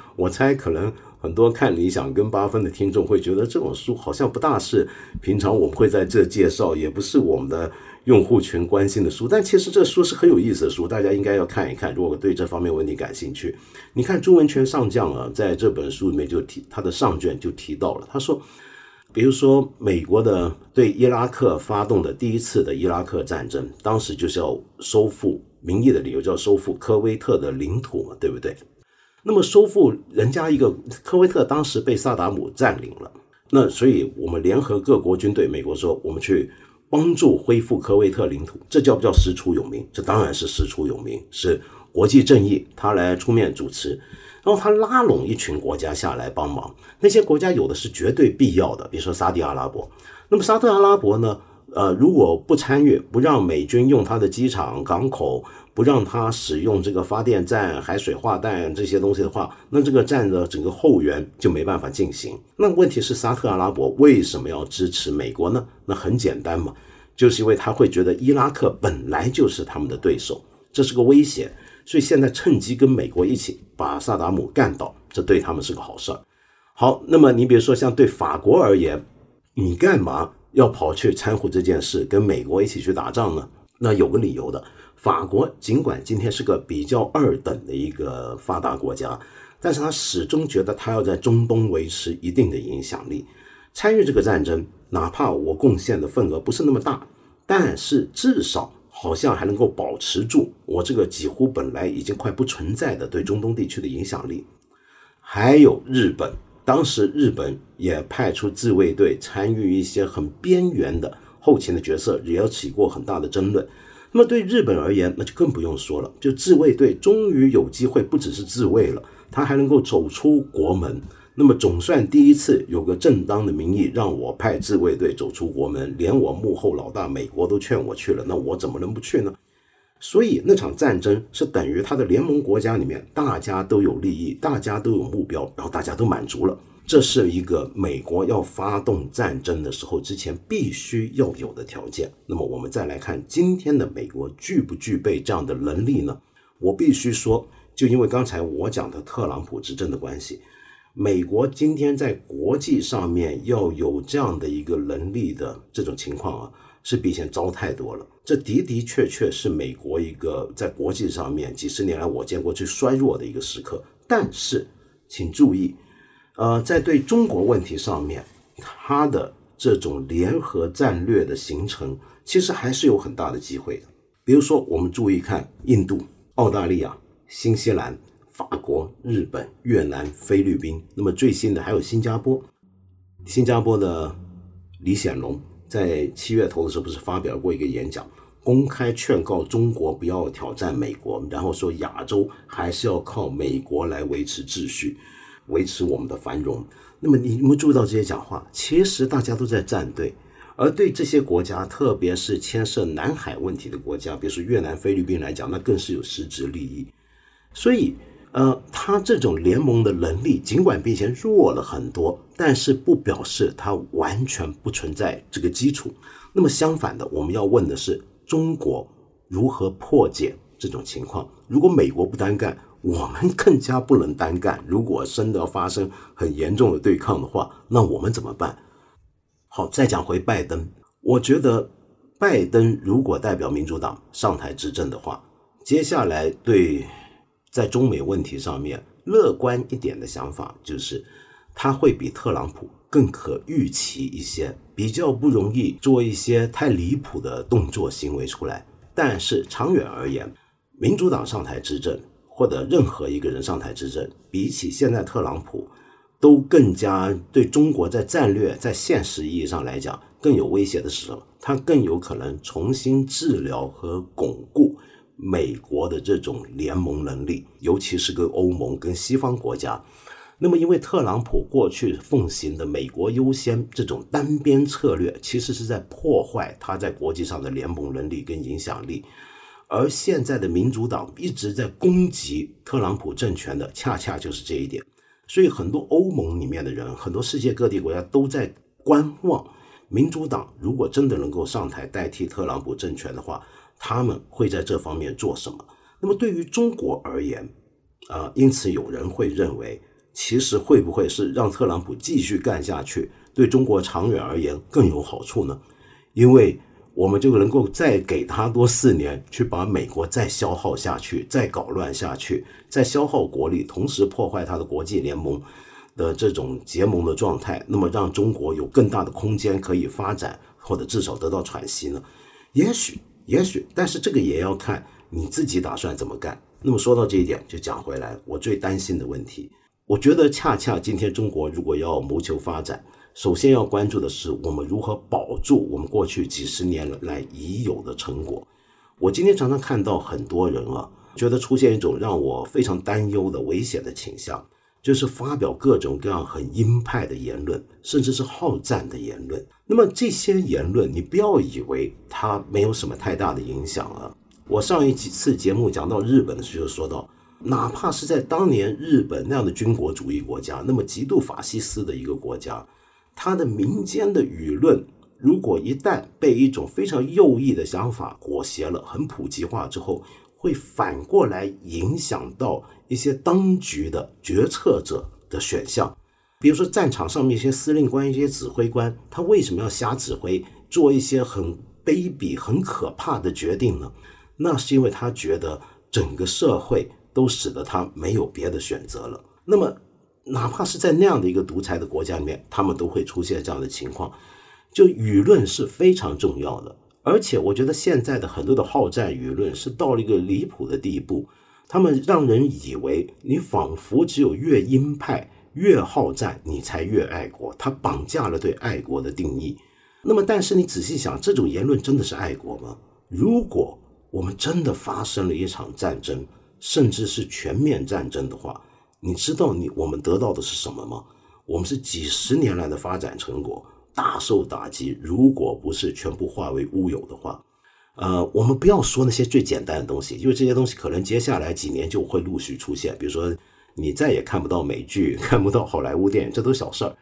我猜可能很多看理想跟八分的听众会觉得这种书好像不大是平常我们会在这介绍，也不是我们的用户群关心的书。但其实这书是很有意思的书，大家应该要看一看。如果对这方面问题感兴趣，你看朱文全上将啊，在这本书里面就提他的上卷就提到了，他说。比如说，美国的对伊拉克发动的第一次的伊拉克战争，当时就是要收复，名义的理由叫收复科威特的领土嘛，对不对？那么收复人家一个科威特，当时被萨达姆占领了，那所以我们联合各国军队，美国说我们去帮助恢复科威特领土，这叫不叫师出有名？这当然是师出有名，是国际正义，他来出面主持。然后他拉拢一群国家下来帮忙，那些国家有的是绝对必要的，比如说沙特阿拉伯。那么沙特阿拉伯呢？呃，如果不参与，不让美军用他的机场、港口，不让他使用这个发电站、海水化淡这些东西的话，那这个站的整个后援就没办法进行。那问题是沙特阿拉伯为什么要支持美国呢？那很简单嘛，就是因为他会觉得伊拉克本来就是他们的对手，这是个威胁。所以现在趁机跟美国一起把萨达姆干倒，这对他们是个好事儿。好，那么你比如说像对法国而言，你干嘛要跑去掺和这件事，跟美国一起去打仗呢？那有个理由的。法国尽管今天是个比较二等的一个发达国家，但是他始终觉得他要在中东维持一定的影响力，参与这个战争，哪怕我贡献的份额不是那么大，但是至少。好像还能够保持住我这个几乎本来已经快不存在的对中东地区的影响力。还有日本，当时日本也派出自卫队参与一些很边缘的后勤的角色，也要起过很大的争论。那么对日本而言，那就更不用说了，就自卫队终于有机会不只是自卫了，他还能够走出国门。那么总算第一次有个正当的名义让我派自卫队走出国门，连我幕后老大美国都劝我去了，那我怎么能不去呢？所以那场战争是等于他的联盟国家里面大家都有利益，大家都有目标，然后大家都满足了，这是一个美国要发动战争的时候之前必须要有的条件。那么我们再来看今天的美国具不具备这样的能力呢？我必须说，就因为刚才我讲的特朗普执政的关系。美国今天在国际上面要有这样的一个能力的这种情况啊，是比以前糟太多了。这的的确确是美国一个在国际上面几十年来我见过最衰弱的一个时刻。但是，请注意，呃，在对中国问题上面，他的这种联合战略的形成，其实还是有很大的机会的。比如说，我们注意看印度、澳大利亚、新西兰、法国、日本、越南、菲律宾，那么最新的还有新加坡。新加坡的李显龙在七月头的时候不是发表过一个演讲，公开劝告中国不要挑战美国，然后说亚洲还是要靠美国来维持秩序，维持我们的繁荣。那么你有没有注意到这些讲话？其实大家都在站队，而对这些国家，特别是牵涉南海问题的国家，比如说越南、菲律宾来讲，那更是有实质利益。所以，呃，他这种联盟的能力，尽管比以前弱了很多，但是不表示它完全不存在这个基础。那么相反的，我们要问的是，中国如何破解这种情况？如果美国不单干？我们更加不能单干。如果真的发生很严重的对抗的话，那我们怎么办？好，再讲回拜登，我觉得拜登如果代表民主党上台执政的话，接下来对在中美问题上面乐观一点的想法就是，他会比特朗普更可预期一些，比较不容易做一些太离谱的动作行为出来。但是长远而言，民主党上台执政。或者任何一个人上台执政，比起现在特朗普，都更加对中国在战略、在现实意义上来讲更有威胁的是什么？他更有可能重新治疗和巩固美国的这种联盟能力，尤其是跟欧盟、跟西方国家。那么，因为特朗普过去奉行的“美国优先”这种单边策略，其实是在破坏他在国际上的联盟能力跟影响力。而现在的民主党一直在攻击特朗普政权的，恰恰就是这一点。所以，很多欧盟里面的人，很多世界各地国家都在观望，民主党如果真的能够上台代替特朗普政权的话，他们会在这方面做什么？那么，对于中国而言，啊，因此有人会认为，其实会不会是让特朗普继续干下去，对中国长远而言更有好处呢？因为。我们就能够再给他多四年，去把美国再消耗下去，再搞乱下去，再消耗国力，同时破坏他的国际联盟的这种结盟的状态，那么让中国有更大的空间可以发展，或者至少得到喘息呢？也许，也许，但是这个也要看你自己打算怎么干。那么说到这一点，就讲回来，我最担心的问题，我觉得恰恰今天中国如果要谋求发展。首先要关注的是，我们如何保住我们过去几十年来已有的成果。我今天常常看到很多人啊，觉得出现一种让我非常担忧的危险的倾向，就是发表各种各样很鹰派的言论，甚至是好战的言论。那么这些言论，你不要以为它没有什么太大的影响啊。我上一几次节目讲到日本的时候，说到，哪怕是在当年日本那样的军国主义国家，那么极度法西斯的一个国家。他的民间的舆论，如果一旦被一种非常右翼的想法裹挟了，很普及化之后，会反过来影响到一些当局的决策者的选项。比如说战场上面一些司令官、一些指挥官，他为什么要瞎指挥，做一些很卑鄙、很可怕的决定呢？那是因为他觉得整个社会都使得他没有别的选择了。那么。哪怕是在那样的一个独裁的国家里面，他们都会出现这样的情况。就舆论是非常重要的，而且我觉得现在的很多的好战舆论是到了一个离谱的地步，他们让人以为你仿佛只有越鹰派越好战，你才越爱国。他绑架了对爱国的定义。那么，但是你仔细想，这种言论真的是爱国吗？如果我们真的发生了一场战争，甚至是全面战争的话，你知道你我们得到的是什么吗？我们是几十年来的发展成果大受打击。如果不是全部化为乌有的话，呃，我们不要说那些最简单的东西，因为这些东西可能接下来几年就会陆续出现。比如说，你再也看不到美剧，看不到好莱坞电影，这都小事儿。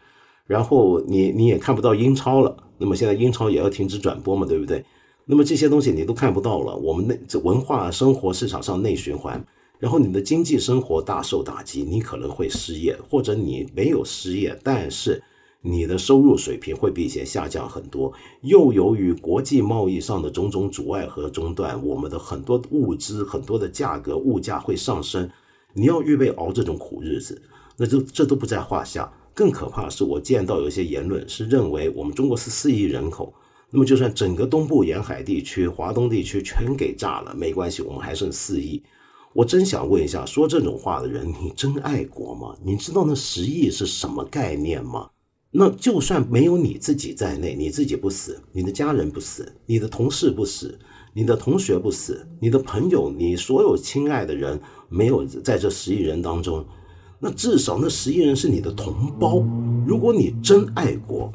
然后你你也看不到英超了，那么现在英超也要停止转播嘛，对不对？那么这些东西你都看不到了。我们内这文化生活市场上内循环。然后你的经济生活大受打击，你可能会失业，或者你没有失业，但是你的收入水平会比以前下降很多。又由于国际贸易上的种种阻碍和中断，我们的很多物资、很多的价格、物价会上升。你要预备熬这种苦日子，那这这都不在话下。更可怕的是，我见到有一些言论是认为我们中国是四亿人口，那么就算整个东部沿海地区、华东地区全给炸了，没关系，我们还剩四亿。我真想问一下，说这种话的人，你真爱国吗？你知道那十亿是什么概念吗？那就算没有你自己在内，你自己不死，你的家人不死，你的同事不死，你的同学不死，你的朋友，你所有亲爱的人没有在这十亿人当中。那至少那十亿人是你的同胞。如果你真爱国，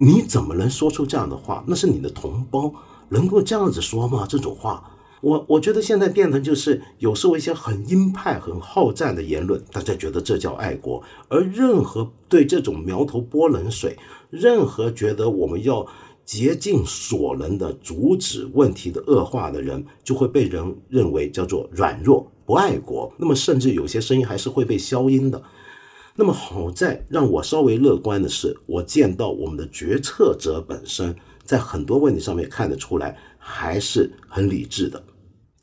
你怎么能说出这样的话？那是你的同胞，能够这样子说吗？这种话，我我觉得现在变成就是有时候一些很鹰派、很好战的言论，大家觉得这叫爱国，而任何对这种苗头泼冷水，任何觉得我们要竭尽所能的阻止问题的恶化的人，就会被人认为叫做软弱。不爱国，那么甚至有些声音还是会被消音的。那么好在让我稍微乐观的是，我见到我们的决策者本身在很多问题上面看得出来还是很理智的。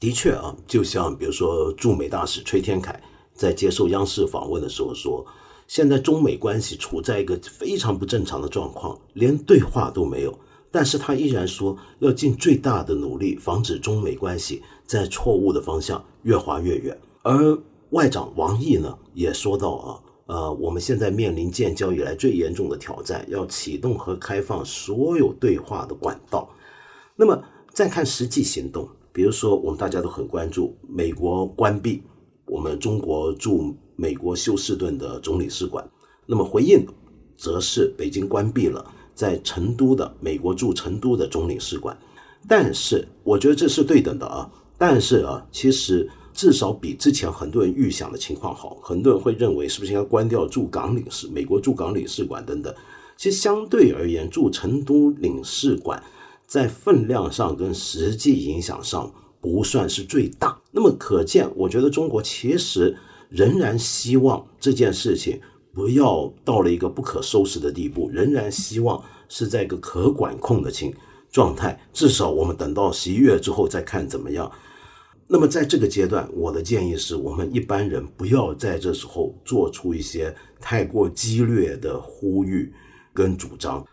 的确啊，就像比如说驻美大使崔天凯在接受央视访问的时候说，现在中美关系处在一个非常不正常的状况，连对话都没有。但是他依然说要尽最大的努力防止中美关系在错误的方向越滑越远。而外长王毅呢也说到啊，呃，我们现在面临建交以来最严重的挑战，要启动和开放所有对话的管道。那么再看实际行动，比如说我们大家都很关注美国关闭我们中国驻美国休斯顿的总领事馆，那么回应则是北京关闭了。在成都的美国驻成都的总领事馆，但是我觉得这是对等的啊。但是啊，其实至少比之前很多人预想的情况好。很多人会认为是不是应该关掉驻港领事、美国驻港领事馆等等。其实相对而言，驻成都领事馆在分量上跟实际影响上不算是最大。那么可见，我觉得中国其实仍然希望这件事情。不要到了一个不可收拾的地步，仍然希望是在一个可管控的情状态。至少我们等到十一月之后再看怎么样。那么在这个阶段，我的建议是我们一般人不要在这时候做出一些太过激烈的呼吁跟主张。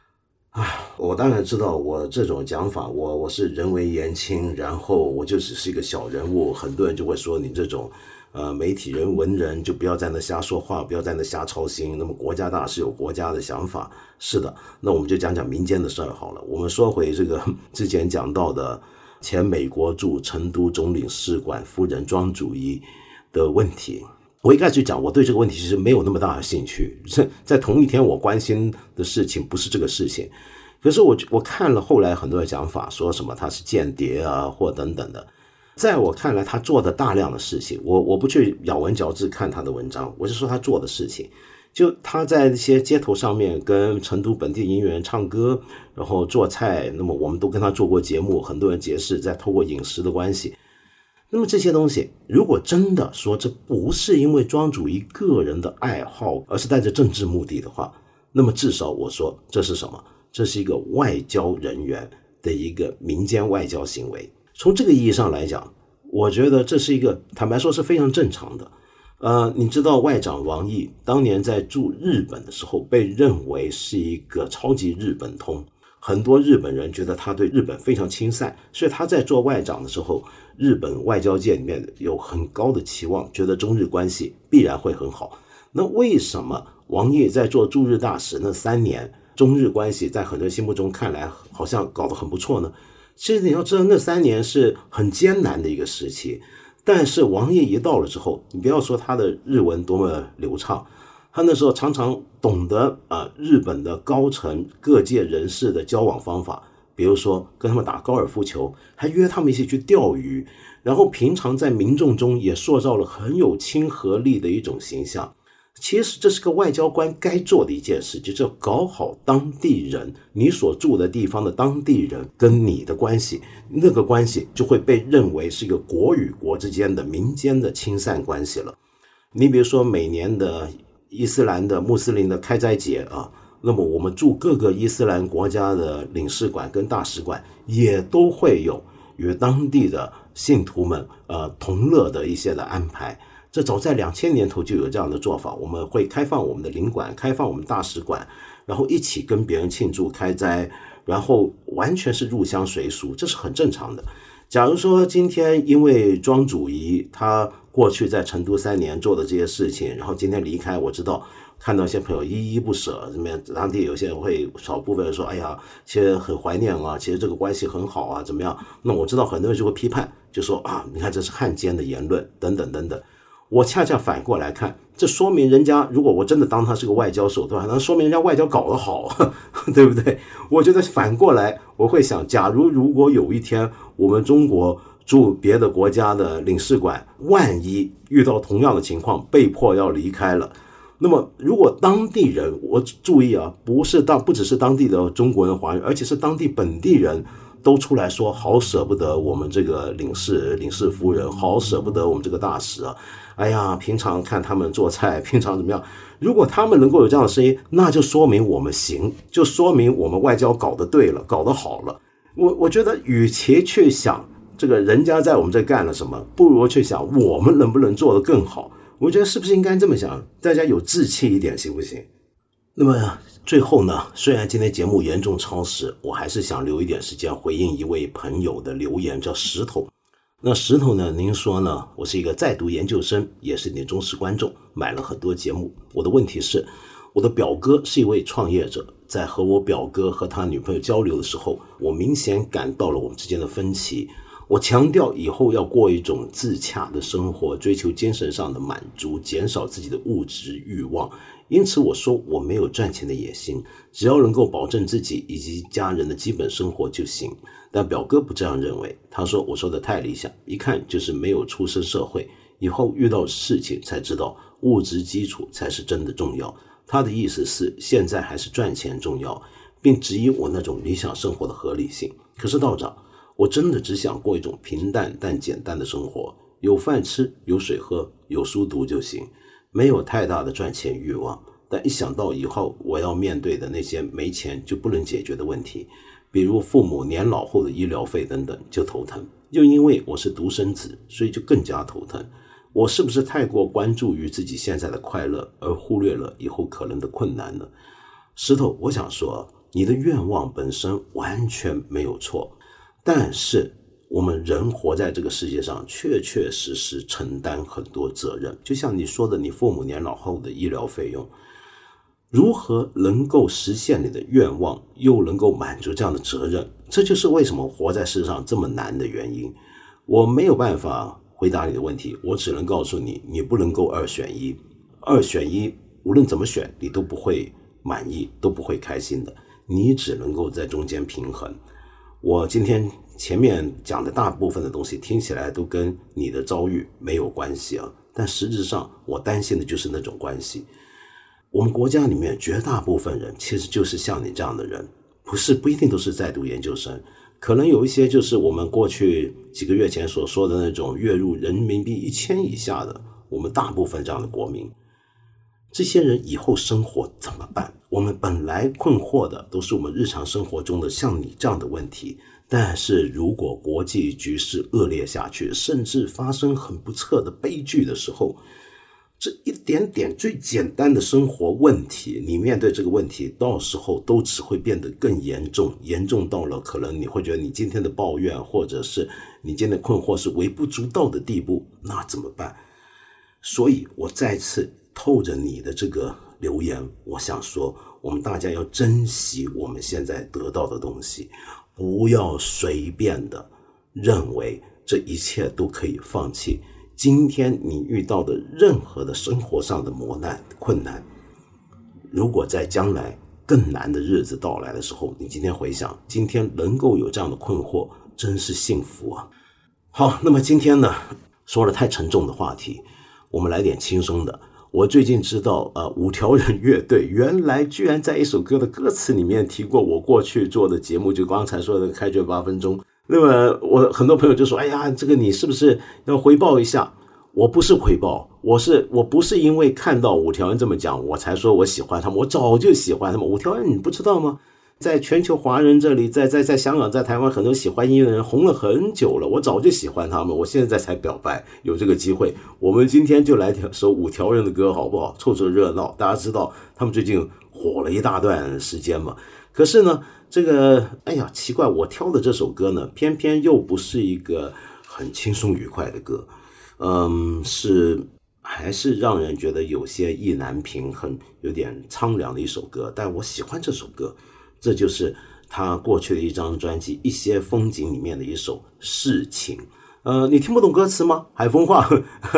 啊，我当然知道我这种讲法，我我是人为言轻，然后我就只是一个小人物，很多人就会说你这种。呃，媒体人、文人就不要在那瞎说话，不要在那瞎操心。那么国家大事有国家的想法，是的。那我们就讲讲民间的事儿好了。我们说回这个 之前讲到的前美国驻成都总领事馆夫人庄主义的问题。我一开始讲，我对这个问题其实没有那么大的兴趣。在在同一天，我关心的事情不是这个事情。可是我我看了后来很多的讲法，说什么他是间谍啊，或等等的。在我看来，他做的大量的事情，我我不去咬文嚼字看他的文章，我是说他做的事情。就他在那些街头上面跟成都本地音乐人唱歌，然后做菜，那么我们都跟他做过节目，很多人解释在透过饮食的关系。那么这些东西，如果真的说这不是因为庄主一个人的爱好，而是带着政治目的的话，那么至少我说这是什么？这是一个外交人员的一个民间外交行为。从这个意义上来讲，我觉得这是一个坦白说是非常正常的。呃，你知道外长王毅当年在驻日本的时候，被认为是一个超级日本通，很多日本人觉得他对日本非常亲善，所以他在做外长的时候，日本外交界里面有很高的期望，觉得中日关系必然会很好。那为什么王毅在做驻日大使那三年，中日关系在很多人心目中看来好像搞得很不错呢？其实你要知道，那三年是很艰难的一个时期。但是王毅一到了之后，你不要说他的日文多么流畅，他那时候常常懂得啊日本的高层各界人士的交往方法，比如说跟他们打高尔夫球，还约他们一起去钓鱼，然后平常在民众中也塑造了很有亲和力的一种形象。其实这是个外交官该做的一件事，就是要搞好当地人，你所住的地方的当地人跟你的关系，那个关系就会被认为是一个国与国之间的民间的亲善关系了。你比如说每年的伊斯兰的穆斯林的开斋节啊，那么我们驻各个伊斯兰国家的领事馆跟大使馆也都会有与当地的信徒们呃同乐的一些的安排。这早在两千年头就有这样的做法，我们会开放我们的领馆，开放我们大使馆，然后一起跟别人庆祝开斋，然后完全是入乡随俗，这是很正常的。假如说今天因为庄主仪他过去在成都三年做的这些事情，然后今天离开，我知道。看到一些朋友依依不舍，怎么样？当地有些人会少部分说：“哎呀，其实很怀念啊，其实这个关系很好啊，怎么样？”那我知道很多人就会批判，就说：“啊，你看这是汉奸的言论，等等等等。”我恰恰反过来看，这说明人家如果我真的当他是个外交手段，那说明人家外交搞得好，对不对？我觉得反过来我会想，假如如果有一天我们中国驻别的国家的领事馆，万一遇到同样的情况，被迫要离开了。那么，如果当地人，我注意啊，不是当不只是当地的中国人、华人，而且是当地本地人都出来说，好舍不得我们这个领事、领事夫人，好舍不得我们这个大使啊！哎呀，平常看他们做菜，平常怎么样？如果他们能够有这样的声音，那就说明我们行，就说明我们外交搞得对了，搞得好了。我我觉得，与其去想这个人家在我们这干了什么，不如去想我们能不能做得更好。我觉得是不是应该这么想？大家有志气一点，行不行？那么最后呢？虽然今天节目严重超时，我还是想留一点时间回应一位朋友的留言，叫石头。那石头呢？您说呢？我是一个在读研究生，也是你的忠实观众，买了很多节目。我的问题是，我的表哥是一位创业者，在和我表哥和他女朋友交流的时候，我明显感到了我们之间的分歧。我强调以后要过一种自洽的生活，追求精神上的满足，减少自己的物质欲望。因此，我说我没有赚钱的野心，只要能够保证自己以及家人的基本生活就行。但表哥不这样认为，他说我说的太理想，一看就是没有出身社会，以后遇到事情才知道物质基础才是真的重要。他的意思是现在还是赚钱重要，并质疑我那种理想生活的合理性。可是道长。我真的只想过一种平淡但简单的生活，有饭吃，有水喝，有书读就行，没有太大的赚钱欲望。但一想到以后我要面对的那些没钱就不能解决的问题，比如父母年老后的医疗费等等，就头疼。又因为我是独生子，所以就更加头疼。我是不是太过关注于自己现在的快乐，而忽略了以后可能的困难呢？石头，我想说，你的愿望本身完全没有错。但是我们人活在这个世界上，确确实实承担很多责任。就像你说的，你父母年老后的医疗费用，如何能够实现你的愿望，又能够满足这样的责任？这就是为什么活在世上这么难的原因。我没有办法回答你的问题，我只能告诉你，你不能够二选一。二选一，无论怎么选，你都不会满意，都不会开心的。你只能够在中间平衡。我今天前面讲的大部分的东西听起来都跟你的遭遇没有关系啊，但实质上我担心的就是那种关系。我们国家里面绝大部分人其实就是像你这样的人，不是不一定都是在读研究生，可能有一些就是我们过去几个月前所说的那种月入人民币一千以下的，我们大部分这样的国民，这些人以后生活怎么办？我们本来困惑的都是我们日常生活中的像你这样的问题，但是如果国际局势恶劣下去，甚至发生很不测的悲剧的时候，这一点点最简单的生活问题，你面对这个问题，到时候都只会变得更严重，严重到了可能你会觉得你今天的抱怨或者是你今天的困惑是微不足道的地步，那怎么办？所以我再次透着你的这个。留言，我想说，我们大家要珍惜我们现在得到的东西，不要随便的认为这一切都可以放弃。今天你遇到的任何的生活上的磨难、困难，如果在将来更难的日子到来的时候，你今天回想，今天能够有这样的困惑，真是幸福啊！好，那么今天呢，说了太沉重的话题，我们来点轻松的。我最近知道，呃，五条人乐队原来居然在一首歌的歌词里面提过我过去做的节目，就刚才说的开卷八分钟。那么我很多朋友就说：“哎呀，这个你是不是要回报一下？”我不是回报，我是我不是因为看到五条人这么讲，我才说我喜欢他们，我早就喜欢他们。五条人你不知道吗？在全球华人这里，在在在香港，在台湾，很多喜欢音乐的人红了很久了。我早就喜欢他们，我现在才表白，有这个机会。我们今天就来首五条人的歌，好不好？凑凑热闹。大家知道他们最近火了一大段时间嘛？可是呢，这个哎呀，奇怪，我挑的这首歌呢，偏偏又不是一个很轻松愉快的歌，嗯，是还是让人觉得有些意难平，很有点苍凉的一首歌。但我喜欢这首歌。这就是他过去的一张专辑《一些风景》里面的一首《事情》。呃，你听不懂歌词吗？海风话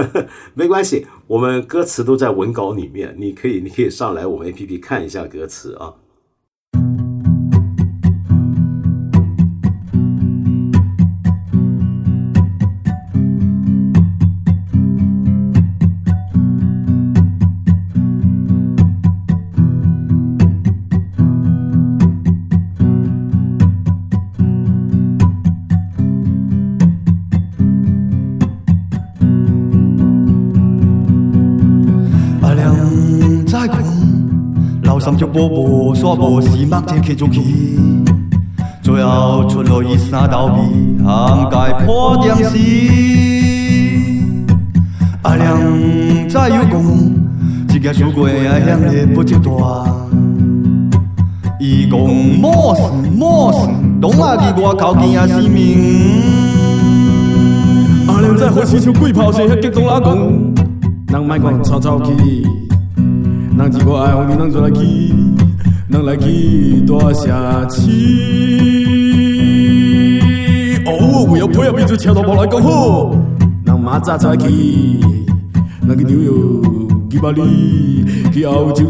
没关系，我们歌词都在文稿里面，你可以，你可以上来我们 A P P 看一下歌词啊。无时目前起，最后出落伊三道皮，含盖破电视。阿亮再有讲，一件事过爱向的不一段。伊讲莫事莫事，东阿伫外口见啊死命。阿亮在火气像鬼炮似，遐激动阿讲，人莫讲吵吵去。人如果爱红你，人就来去，人来去大城市。哦，为了配合彼此，车都无来讲好。人马早早去，人去纽约，去巴黎，去澳洲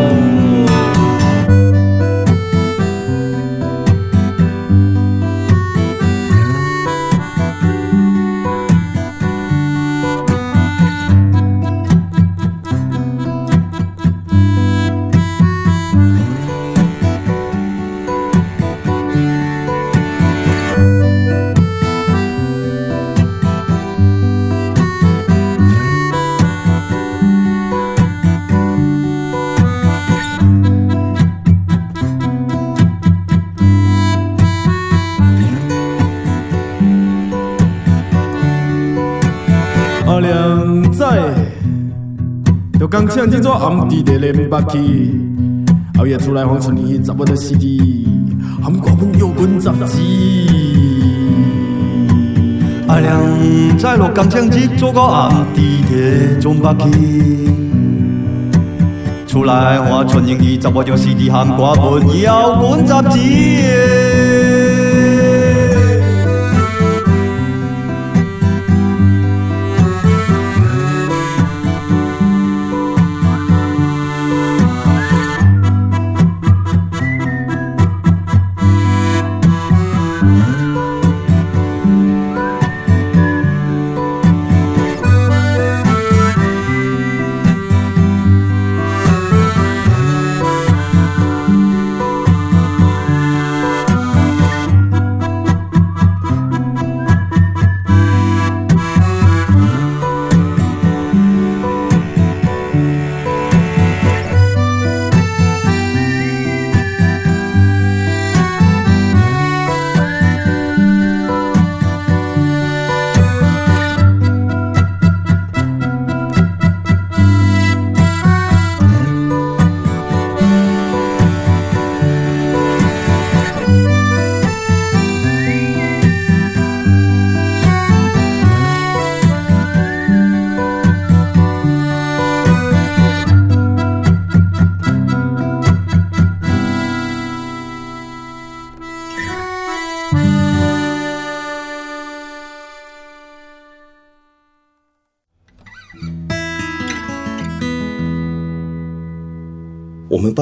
唱这暗地的连北去，后夜出来放出你十万的 CD，含歌本摇滚杂志。阿亮在落刚唱这座个暗地的中北去，出来换纯英语十万张 CD 含歌本摇滚杂志。